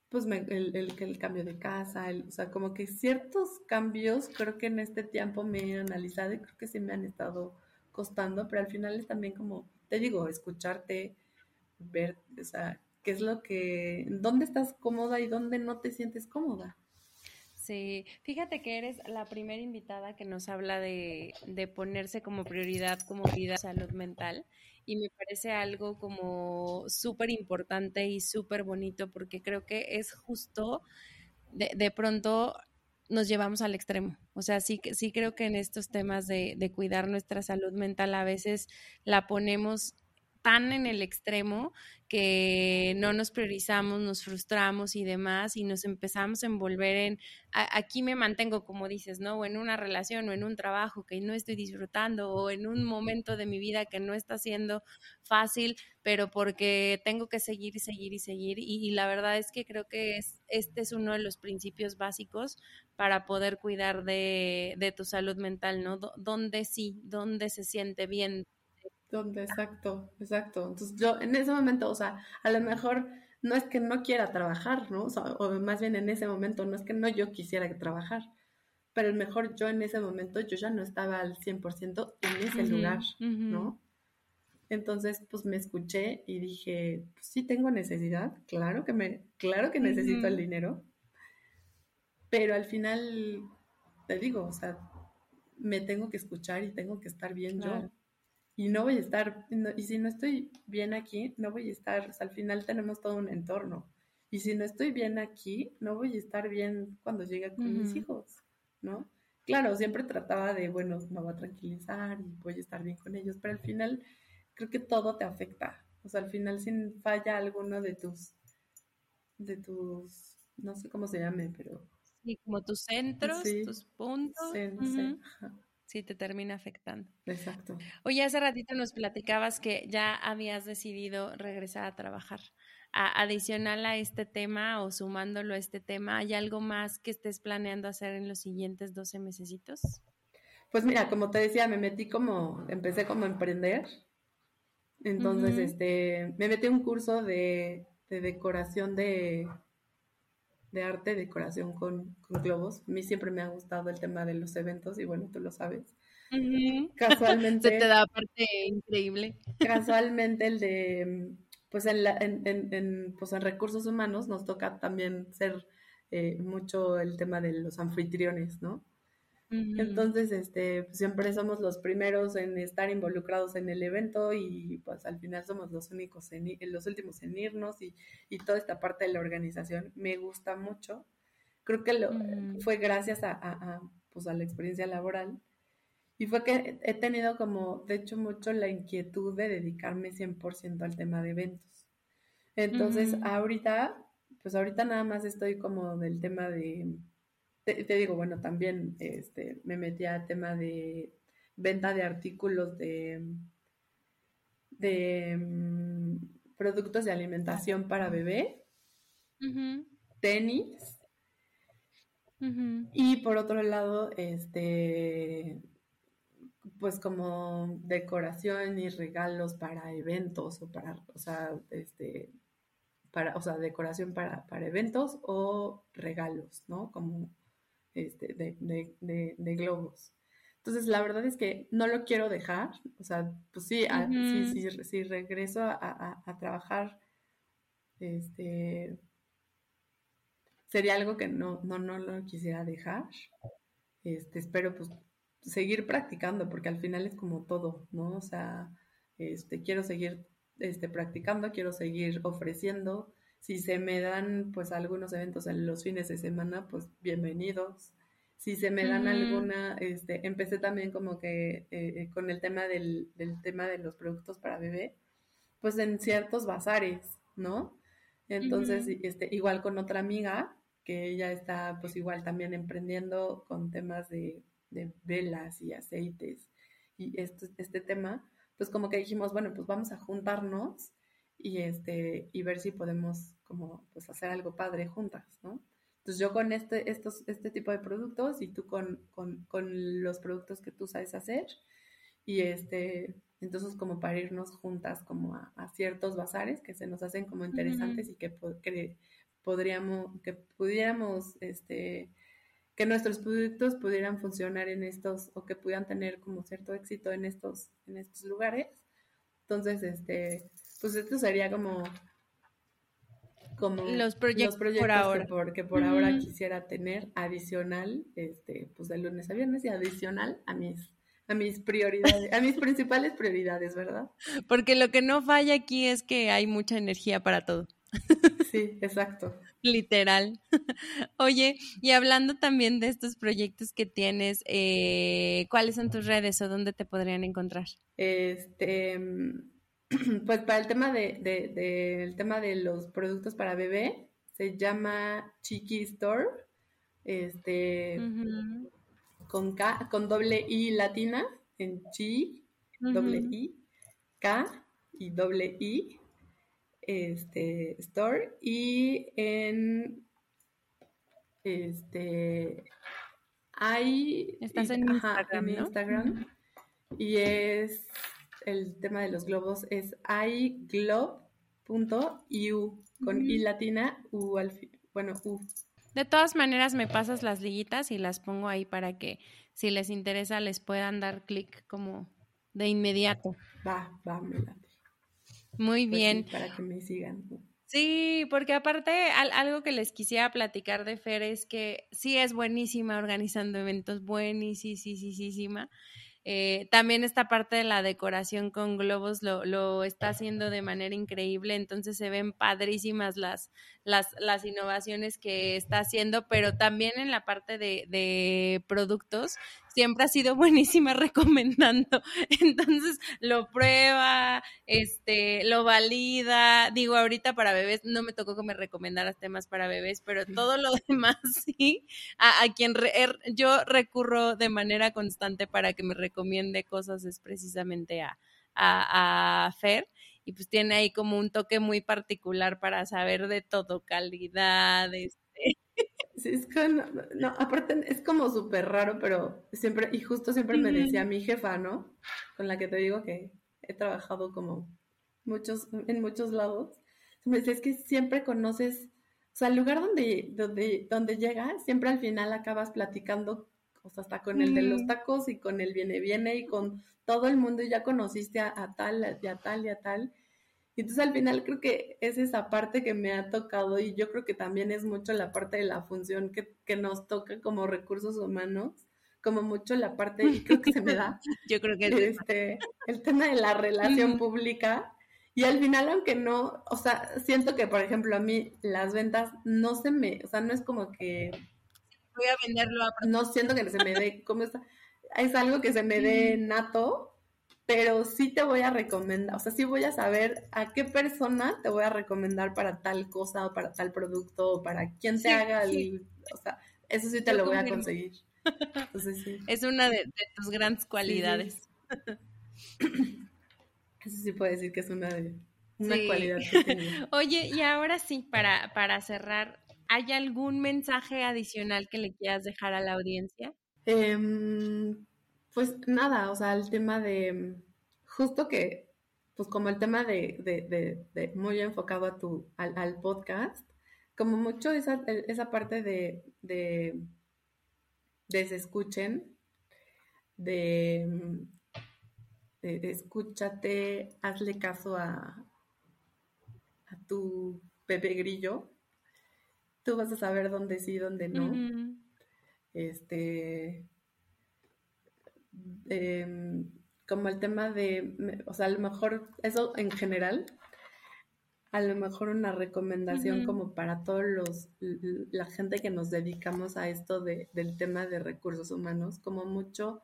A: pues el, el, el, cambio de casa, o sea, como que ciertos cambios creo que en este tiempo me he analizado y creo que sí me han estado costando, pero al final es también como, te digo, escucharte, ver, o sea, qué es lo que, dónde estás cómoda y dónde no te sientes cómoda.
B: Sí, fíjate que eres la primera invitada que nos habla de, de ponerse como prioridad como vida salud mental y me parece algo como súper importante y súper bonito porque creo que es justo de, de pronto nos llevamos al extremo. O sea, sí, sí creo que en estos temas de, de cuidar nuestra salud mental a veces la ponemos tan en el extremo que no nos priorizamos, nos frustramos y demás y nos empezamos a envolver en, aquí me mantengo, como dices, ¿no? O en una relación o en un trabajo que no estoy disfrutando o en un momento de mi vida que no está siendo fácil, pero porque tengo que seguir y seguir y seguir. Y, la verdad es que creo que es, este es uno de los principios básicos para poder cuidar de, de tu salud mental, ¿no? Donde sí, donde se siente bien
A: donde, exacto, exacto. Entonces yo en ese momento, o sea, a lo mejor no es que no quiera trabajar, ¿no? O, más bien en ese momento no es que no yo quisiera trabajar, pero a lo mejor yo en ese momento yo ya no estaba al 100% en ese lugar, ¿no? Entonces, pues me escuché y dije, pues sí tengo necesidad, claro que me, claro que necesito el dinero, pero al final, te digo, o sea, me tengo que escuchar y tengo que estar bien yo y no voy a estar, y si no estoy bien aquí, no voy a estar, al final tenemos todo un entorno. Y si no estoy bien aquí, no voy a estar bien cuando llegue con mis hijos, ¿no? claro, siempre trataba de, bueno, me voy a tranquilizar y voy a estar bien con ellos, pero al final creo que todo te afecta. O sea, al final sin falla alguno de tus, de tus, no sé cómo se llame, pero...
B: Sí, como tus centros, tus puntos. Sí, te termina afectando.
A: Exacto.
B: Oye, hace ratito nos platicabas que ya habías decidido regresar a trabajar. adicional a este tema o sumándolo a este tema, ¿hay algo más que estés planeando hacer en los siguientes 12 mesecitos?
A: Pues mira, como te decía, me metí como, empecé como a emprender entonces, este, me metí un curso de, decoración de, de arte, decoración con, globos. A mí siempre me ha gustado el tema de los eventos y bueno, tú lo sabes.
B: Casualmente. Se te da parte increíble.
A: Casualmente el de, pues en, en, en, pues en recursos humanos nos toca también ser eh, mucho el tema de los anfitriones, ¿no? Entonces, este, pues, siempre somos los primeros en estar involucrados en el evento y pues al final somos los únicos, en, los últimos en irnos y, toda esta parte de la organización me gusta mucho. Creo que lo, fue gracias a, pues, a la experiencia laboral y fue que he tenido como, de hecho, mucho la inquietud de dedicarme 100% al tema de eventos. Entonces, ahorita, pues ahorita nada más estoy como del tema de te, digo, bueno, también este, me metí a tema de venta de artículos de, de mm, productos de alimentación para bebé, tenis, y por otro lado, este, pues como decoración y regalos para eventos o para, o sea, este, para, o sea, decoración para, para eventos o regalos, ¿no? Como este, de, globos. Entonces, la verdad es que no lo quiero dejar. O sea, pues sí, si, regreso a, trabajar, este, sería algo que no, no, no lo quisiera dejar. Este, espero pues seguir practicando, porque al final es como todo, ¿no? O sea, este, quiero seguir este, practicando, quiero seguir ofreciendo, si se me dan pues algunos eventos en los fines de semana, pues bienvenidos. Si se me dan alguna, este, empecé también como que eh, eh, con el tema del, del, tema de los productos para bebé, pues en ciertos bazares, ¿no? Entonces, este, igual con otra amiga, que ella está pues igual también emprendiendo con temas de, de velas y aceites y este, este tema, pues como que dijimos, bueno, pues vamos a juntarnos y este y ver si podemos como pues hacer algo padre juntas, ¿no? Entonces yo con este, estos, este tipo de productos y tú con, con, con los productos que tú sabes hacer y este entonces como para irnos juntas como a, ciertos bazares que se nos hacen como interesantes y que, que, podríamos que pudiéramos este que nuestros productos pudieran funcionar en estos o que pudieran tener como cierto éxito en estos en estos lugares entonces este pues esto sería como como
B: los proyectos, por ahora.
A: Que por, que por ahora quisiera tener adicional, este, pues de lunes a viernes y adicional a mis, a mis prioridades, a mis principales prioridades, ¿verdad?
B: Porque lo que no falla aquí es que hay mucha energía para todo.
A: Sí, exacto.
B: Literal. Oye, y hablando también de estos proyectos que tienes, eh, ¿cuáles son tus redes o dónde te podrían encontrar?
A: Este, pues para el tema de, el tema de los productos para bebé, se llama Chiqui Store, este, con K, con doble I latina, en Chi, doble I, K y doble I, este, Store, y en, este, hay...
B: Estás en Instagram,
A: en Instagram, y es el tema de los globos es iglobe.eu con i latina, u al bueno, u.
B: De todas maneras, me pasas las liguitas y las pongo ahí para que si les interesa les puedan dar clic como de inmediato.
A: Va, va, me
B: Muy
A: pues
B: bien.
A: para que me sigan.
B: Sí, porque aparte algo que les quisiera platicar de Fer es que sí es buenísima organizando eventos, buenísima. Eh, también esta parte de la decoración con globos lo, lo, está haciendo de manera increíble, entonces se ven padrísimas las, las, las innovaciones que está haciendo, pero también en la parte de, de productos siempre ha sido buenísima recomendando. Entonces lo prueba, este, lo valida. Digo, ahorita para bebés no me tocó que me recomendaras temas para bebés, pero todo lo demás sí. A, quien er, yo recurro de manera constante para que me recomiende cosas es precisamente a, a, a Fer y pues tiene ahí como un toque muy particular para saber de todo, calidad, este,
A: Sí, es no, aparte es como súper raro, pero siempre, y justo siempre me decía mi jefa, ¿no? Con la que te digo que he trabajado como muchos, en muchos lados. Me decía, es que siempre conoces, o sea, el lugar donde, donde, donde llegas, siempre al final acabas platicando, o sea, hasta con el de los tacos y con el viene, viene y con todo el mundo y ya conociste a, a tal, y a tal, y a tal. Y entonces al final creo que es esa parte que me ha tocado y yo creo que también es mucho la parte de la función que, que nos toca como recursos humanos, como mucho la parte, y creo que se me da,
B: yo creo que
A: este, el tema de la relación pública. Y al final, aunque no, o sea, siento que, por ejemplo, a mí las ventas no se me, o sea, no es como que...
B: Voy a venderlo a...
A: No siento que se me dé, ¿cómo está? Es algo que se me dé nato, pero sí te voy a recomendar, o sea, sí voy a saber a qué persona te voy a recomendar para tal cosa o para tal producto o para quién te haga el, o sea, eso sí te lo voy a conseguir. Entonces, sí.
B: Es una de, tus grandes cualidades.
A: Eso sí puedo decir que es una de una cualidad
B: Oye, y ahora sí, para, para cerrar, ¿hay algún mensaje adicional que le quieras dejar a la audiencia?
A: Eh, pues nada, o sea, el tema de, justo que, pues como el tema de, de, de, muy enfocado a tu, al, podcast, como mucho esa, esa parte de, de, de se escuchen, de, de, escúchate, hazle caso a, a tu Pepe Grillo, tú vas a saber dónde sí, dónde no. Este, Em, como el tema de, o sea, a lo mejor eso en general, a lo mejor una recomendación como para todos los, la gente que nos dedicamos a esto de, del tema de recursos humanos, como mucho,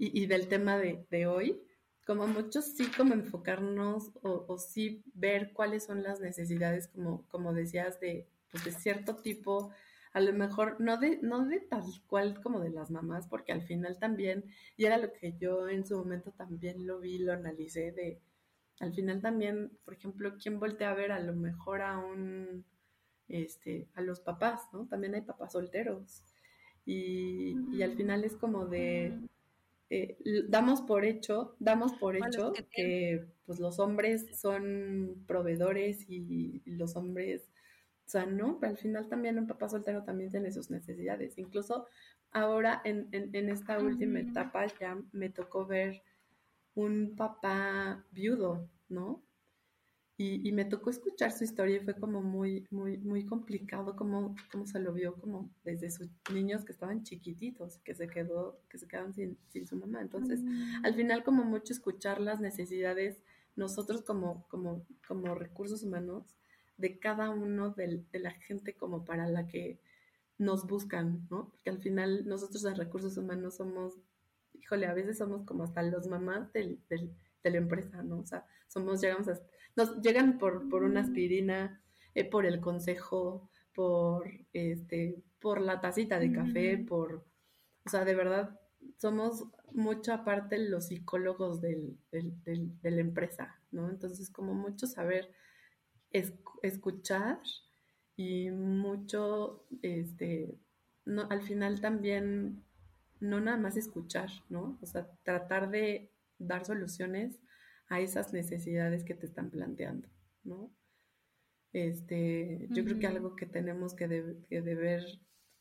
A: y, del tema de, de, hoy, como mucho sí como enfocarnos o, o, sí ver cuáles son las necesidades, como, como decías, de, pues de cierto tipo a lo mejor no de, no de tal cual como de las mamás, porque al final también, y era lo que yo en su momento también lo vi, lo analicé, de al final también, por ejemplo, ¿quién voltea a ver a lo mejor a un, este, a los papás, ¿no? También hay papás solteros. Y, y al final es como de, eh, damos por hecho, damos por hecho que pues los hombres son proveedores y los hombres o sea, no, pero al final también un papá soltero también tiene sus necesidades. Incluso ahora en, en, esta última etapa ya me tocó ver un papá viudo, ¿no? Y, y, me tocó escuchar su historia y fue como muy, muy, muy complicado cómo, cómo se lo vio como desde sus niños que estaban chiquititos, que se quedó, que se quedaron sin, sin su mamá. Entonces, mm. al final como mucho escuchar las necesidades, nosotros como, como, como recursos humanos, de cada uno de, la gente como para la que nos buscan, ¿no? Porque al final nosotros en recursos humanos somos, híjole, a veces somos como hasta los mamás del, de la empresa, ¿no? O sea, somos, llegamos a, nos llegan por, por una aspirina, eh, por el consejo, por, este, por la tacita de café, por, o sea, de verdad, somos mucha parte los psicólogos del, de la empresa, ¿no? Entonces, como mucho saber escuchar y mucho, este, no, al final también, no nada más escuchar, ¿no? O sea, tratar de dar soluciones a esas necesidades que te están planteando, ¿no? Este, yo creo que algo que tenemos que, de, ver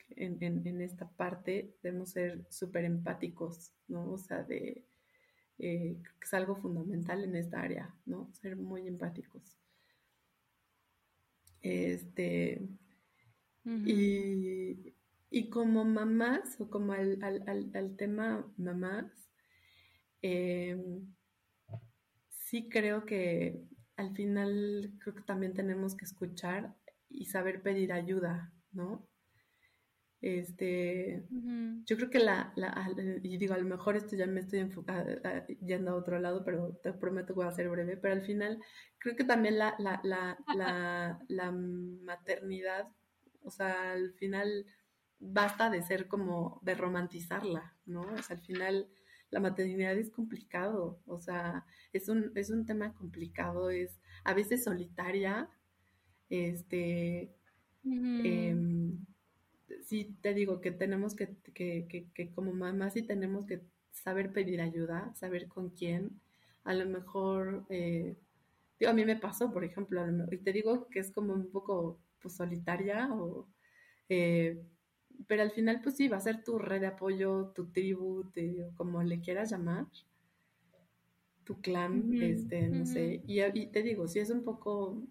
A: en, en, esta parte, debemos ser súper empáticos, ¿no? O sea, de, eh, es algo fundamental en esta área, ¿no? Ser muy empáticos. Este, y, como mamás, o como al, al, al, tema mamás, em, sí creo que al final creo que también tenemos que escuchar y saber pedir ayuda, ¿no? Este, yo creo que la, la, y digo, a lo mejor esto ya me estoy enfocando, yendo a otro lado, pero te prometo que voy a ser breve, pero al final creo que también la, la, la, la maternidad, o sea, al final basta de ser como, de romantizarla, ¿no? O sea, al final la maternidad es complicado, o sea, es un, es un tema complicado, es a veces solitaria, este, sí te digo que tenemos que, que, que, que, como mamá sí tenemos que saber pedir ayuda, saber con quién. A lo mejor, eh, digo, a mí me pasó, por ejemplo, y te digo que es como un poco pues, solitaria, o, eh, pero al final pues sí, va a ser tu red de apoyo, tu tribu, como le quieras llamar, tu clan, este, no sé. Y, y, te digo, sí es un poco,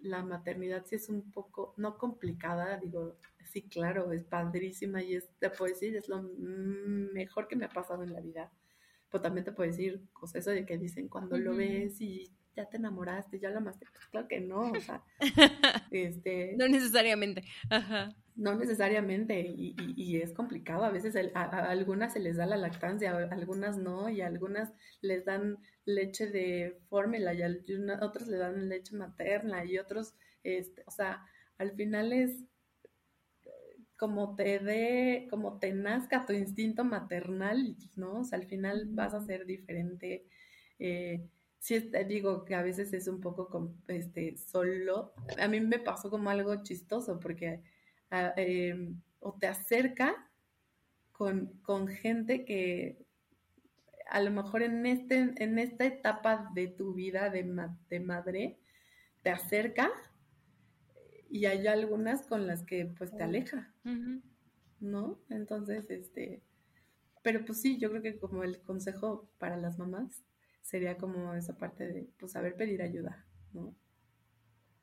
A: la maternidad sí es un poco, no complicada, digo, sí, claro, es padrísima y es, te puedo decir, es lo mejor que me ha pasado en la vida. Pero también te puedo decir cosas eso de que dicen cuando lo ves y ya te enamoraste, ya lo amaste. Pues claro que no, o sea,
B: este... No necesariamente, ajá.
A: No necesariamente, y, y, es complicado. A veces a, algunas se les da la lactancia, a algunas no, y a algunas les dan leche de fórmula, y a otros le dan leche materna, y otros, este, o sea, al final es como te dé, como te nazca tu instinto maternal, ¿no? O sea, al final vas a ser diferente. Eh, sí, te digo que a veces es un poco este, solo. A mí me pasó como algo chistoso porque em, o te acerca con, con, gente que a lo mejor en, este, en esta etapa de tu vida de, de madre te acerca y hay algunas con las que pues te aleja, ¿no? Entonces, este, pero pues sí, yo creo que como el consejo para las mamás sería como esa parte de pues saber pedir ayuda, ¿no?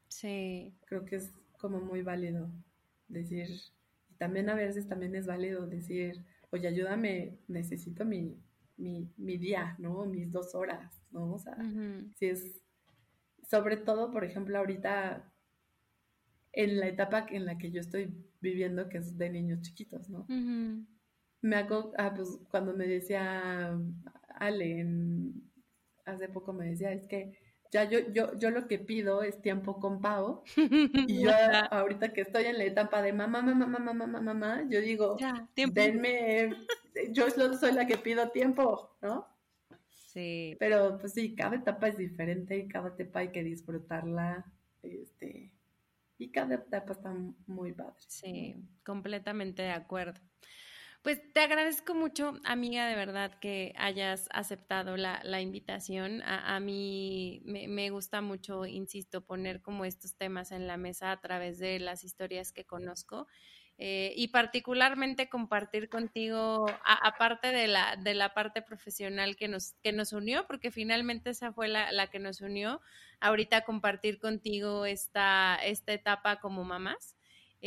B: Sí.
A: Creo que es como muy válido decir, y también a veces también es válido decir, oye, ayúdame, necesito mi, mi, mi día, ¿no? Mis dos horas, ¿no? O sea, si es, sobre todo, por ejemplo, ahorita en la etapa en la que yo estoy viviendo, que es de niños chiquitos, ¿no? Me hago, ah, pues cuando me decía Ale, hace poco me decía, es que ya yo, yo, yo lo que pido es tiempo con Pau. y yo ahorita que estoy en la etapa de mamá, mamá, mamá, mamá, mamá, yo digo, denme, yo soy la que pido tiempo, ¿no?
B: Sí.
A: Pero pues sí, cada etapa es diferente y cada etapa hay que disfrutarla. Este, y cada etapa está muy padre.
B: Sí, completamente de acuerdo. Pues te agradezco mucho, amiga, de verdad que hayas aceptado la, la invitación. A, mí me, me, gusta mucho, insisto, poner como estos temas en la mesa a través de las historias que conozco eh, y particularmente compartir contigo, aparte de la, de la parte profesional que nos, que nos unió, porque finalmente esa fue la, la que nos unió, ahorita compartir contigo esta, esta etapa como mamás.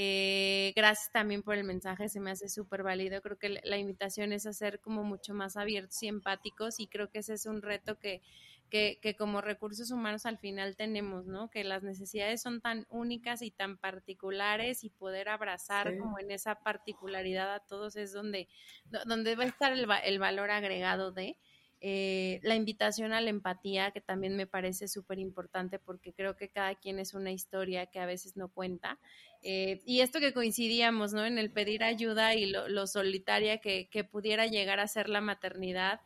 B: Eh, gracias también por el mensaje, se me hace súper válido. Creo que la invitación es a ser como mucho más abiertos y empáticos y creo que ese es un reto que, que, que, como recursos humanos al final tenemos, ¿no? Que las necesidades son tan únicas y tan particulares y poder abrazar como en esa particularidad a todos es donde, donde va a estar el, el valor agregado de. Eh, la invitación a la empatía, que también me parece súper importante porque creo que cada quien es una historia que a veces no cuenta. Eh, y esto que coincidíamos, ¿no? En el pedir ayuda y lo, solitaria que, que, pudiera llegar a ser la maternidad.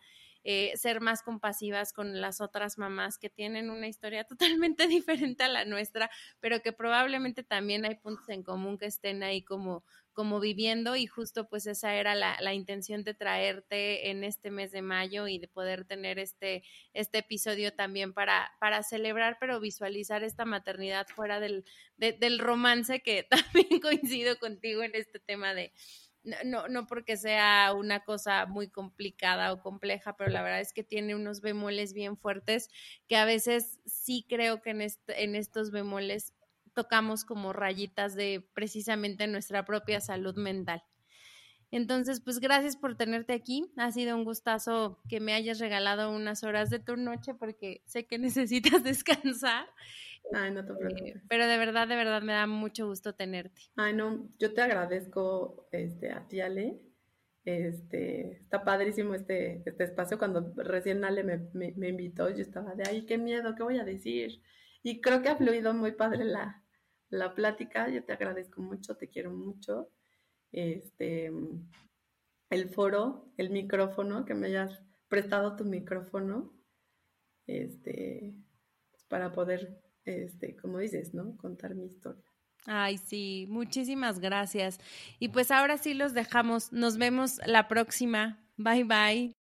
B: Eh, ser más compasivas con las otras mamás que tienen una historia totalmente diferente a la nuestra, pero que probablemente también hay puntos en común que estén ahí como, como viviendo y justo pues esa era la, la, intención de traerte en este mes de mayo y de poder tener este, este episodio también para, para celebrar, pero visualizar esta maternidad fuera del, del romance que también coincido contigo en este tema de, no, no porque sea una cosa muy complicada o compleja, pero la verdad es que tiene unos bemoles bien fuertes que a veces sí creo que en, en estos bemoles tocamos como rayitas de precisamente nuestra propia salud mental. Entonces, pues gracias por tenerte aquí. Ha sido un gustazo que me hayas regalado unas horas de tu noche porque sé que necesitas descansar.
A: Ay, no te preocupes.
B: Eh, pero de verdad, de verdad me da mucho gusto tenerte.
A: Ay, no, yo te agradezco este, a ti, Ale. Este, está padrísimo este, este espacio. Cuando recién Ale me, me, me invitó, yo estaba de, ay, qué miedo, ¿qué voy a decir? Y creo que ha fluido muy padre la, la plática. Yo te agradezco mucho, te quiero mucho este, el foro, el micrófono, que me hayas prestado tu micrófono, este, pues, para poder, este, como dices, ¿no? Contar mi historia.
B: Ay, sí, muchísimas gracias. Y pues ahora sí los dejamos. Nos vemos la próxima. Bye bye.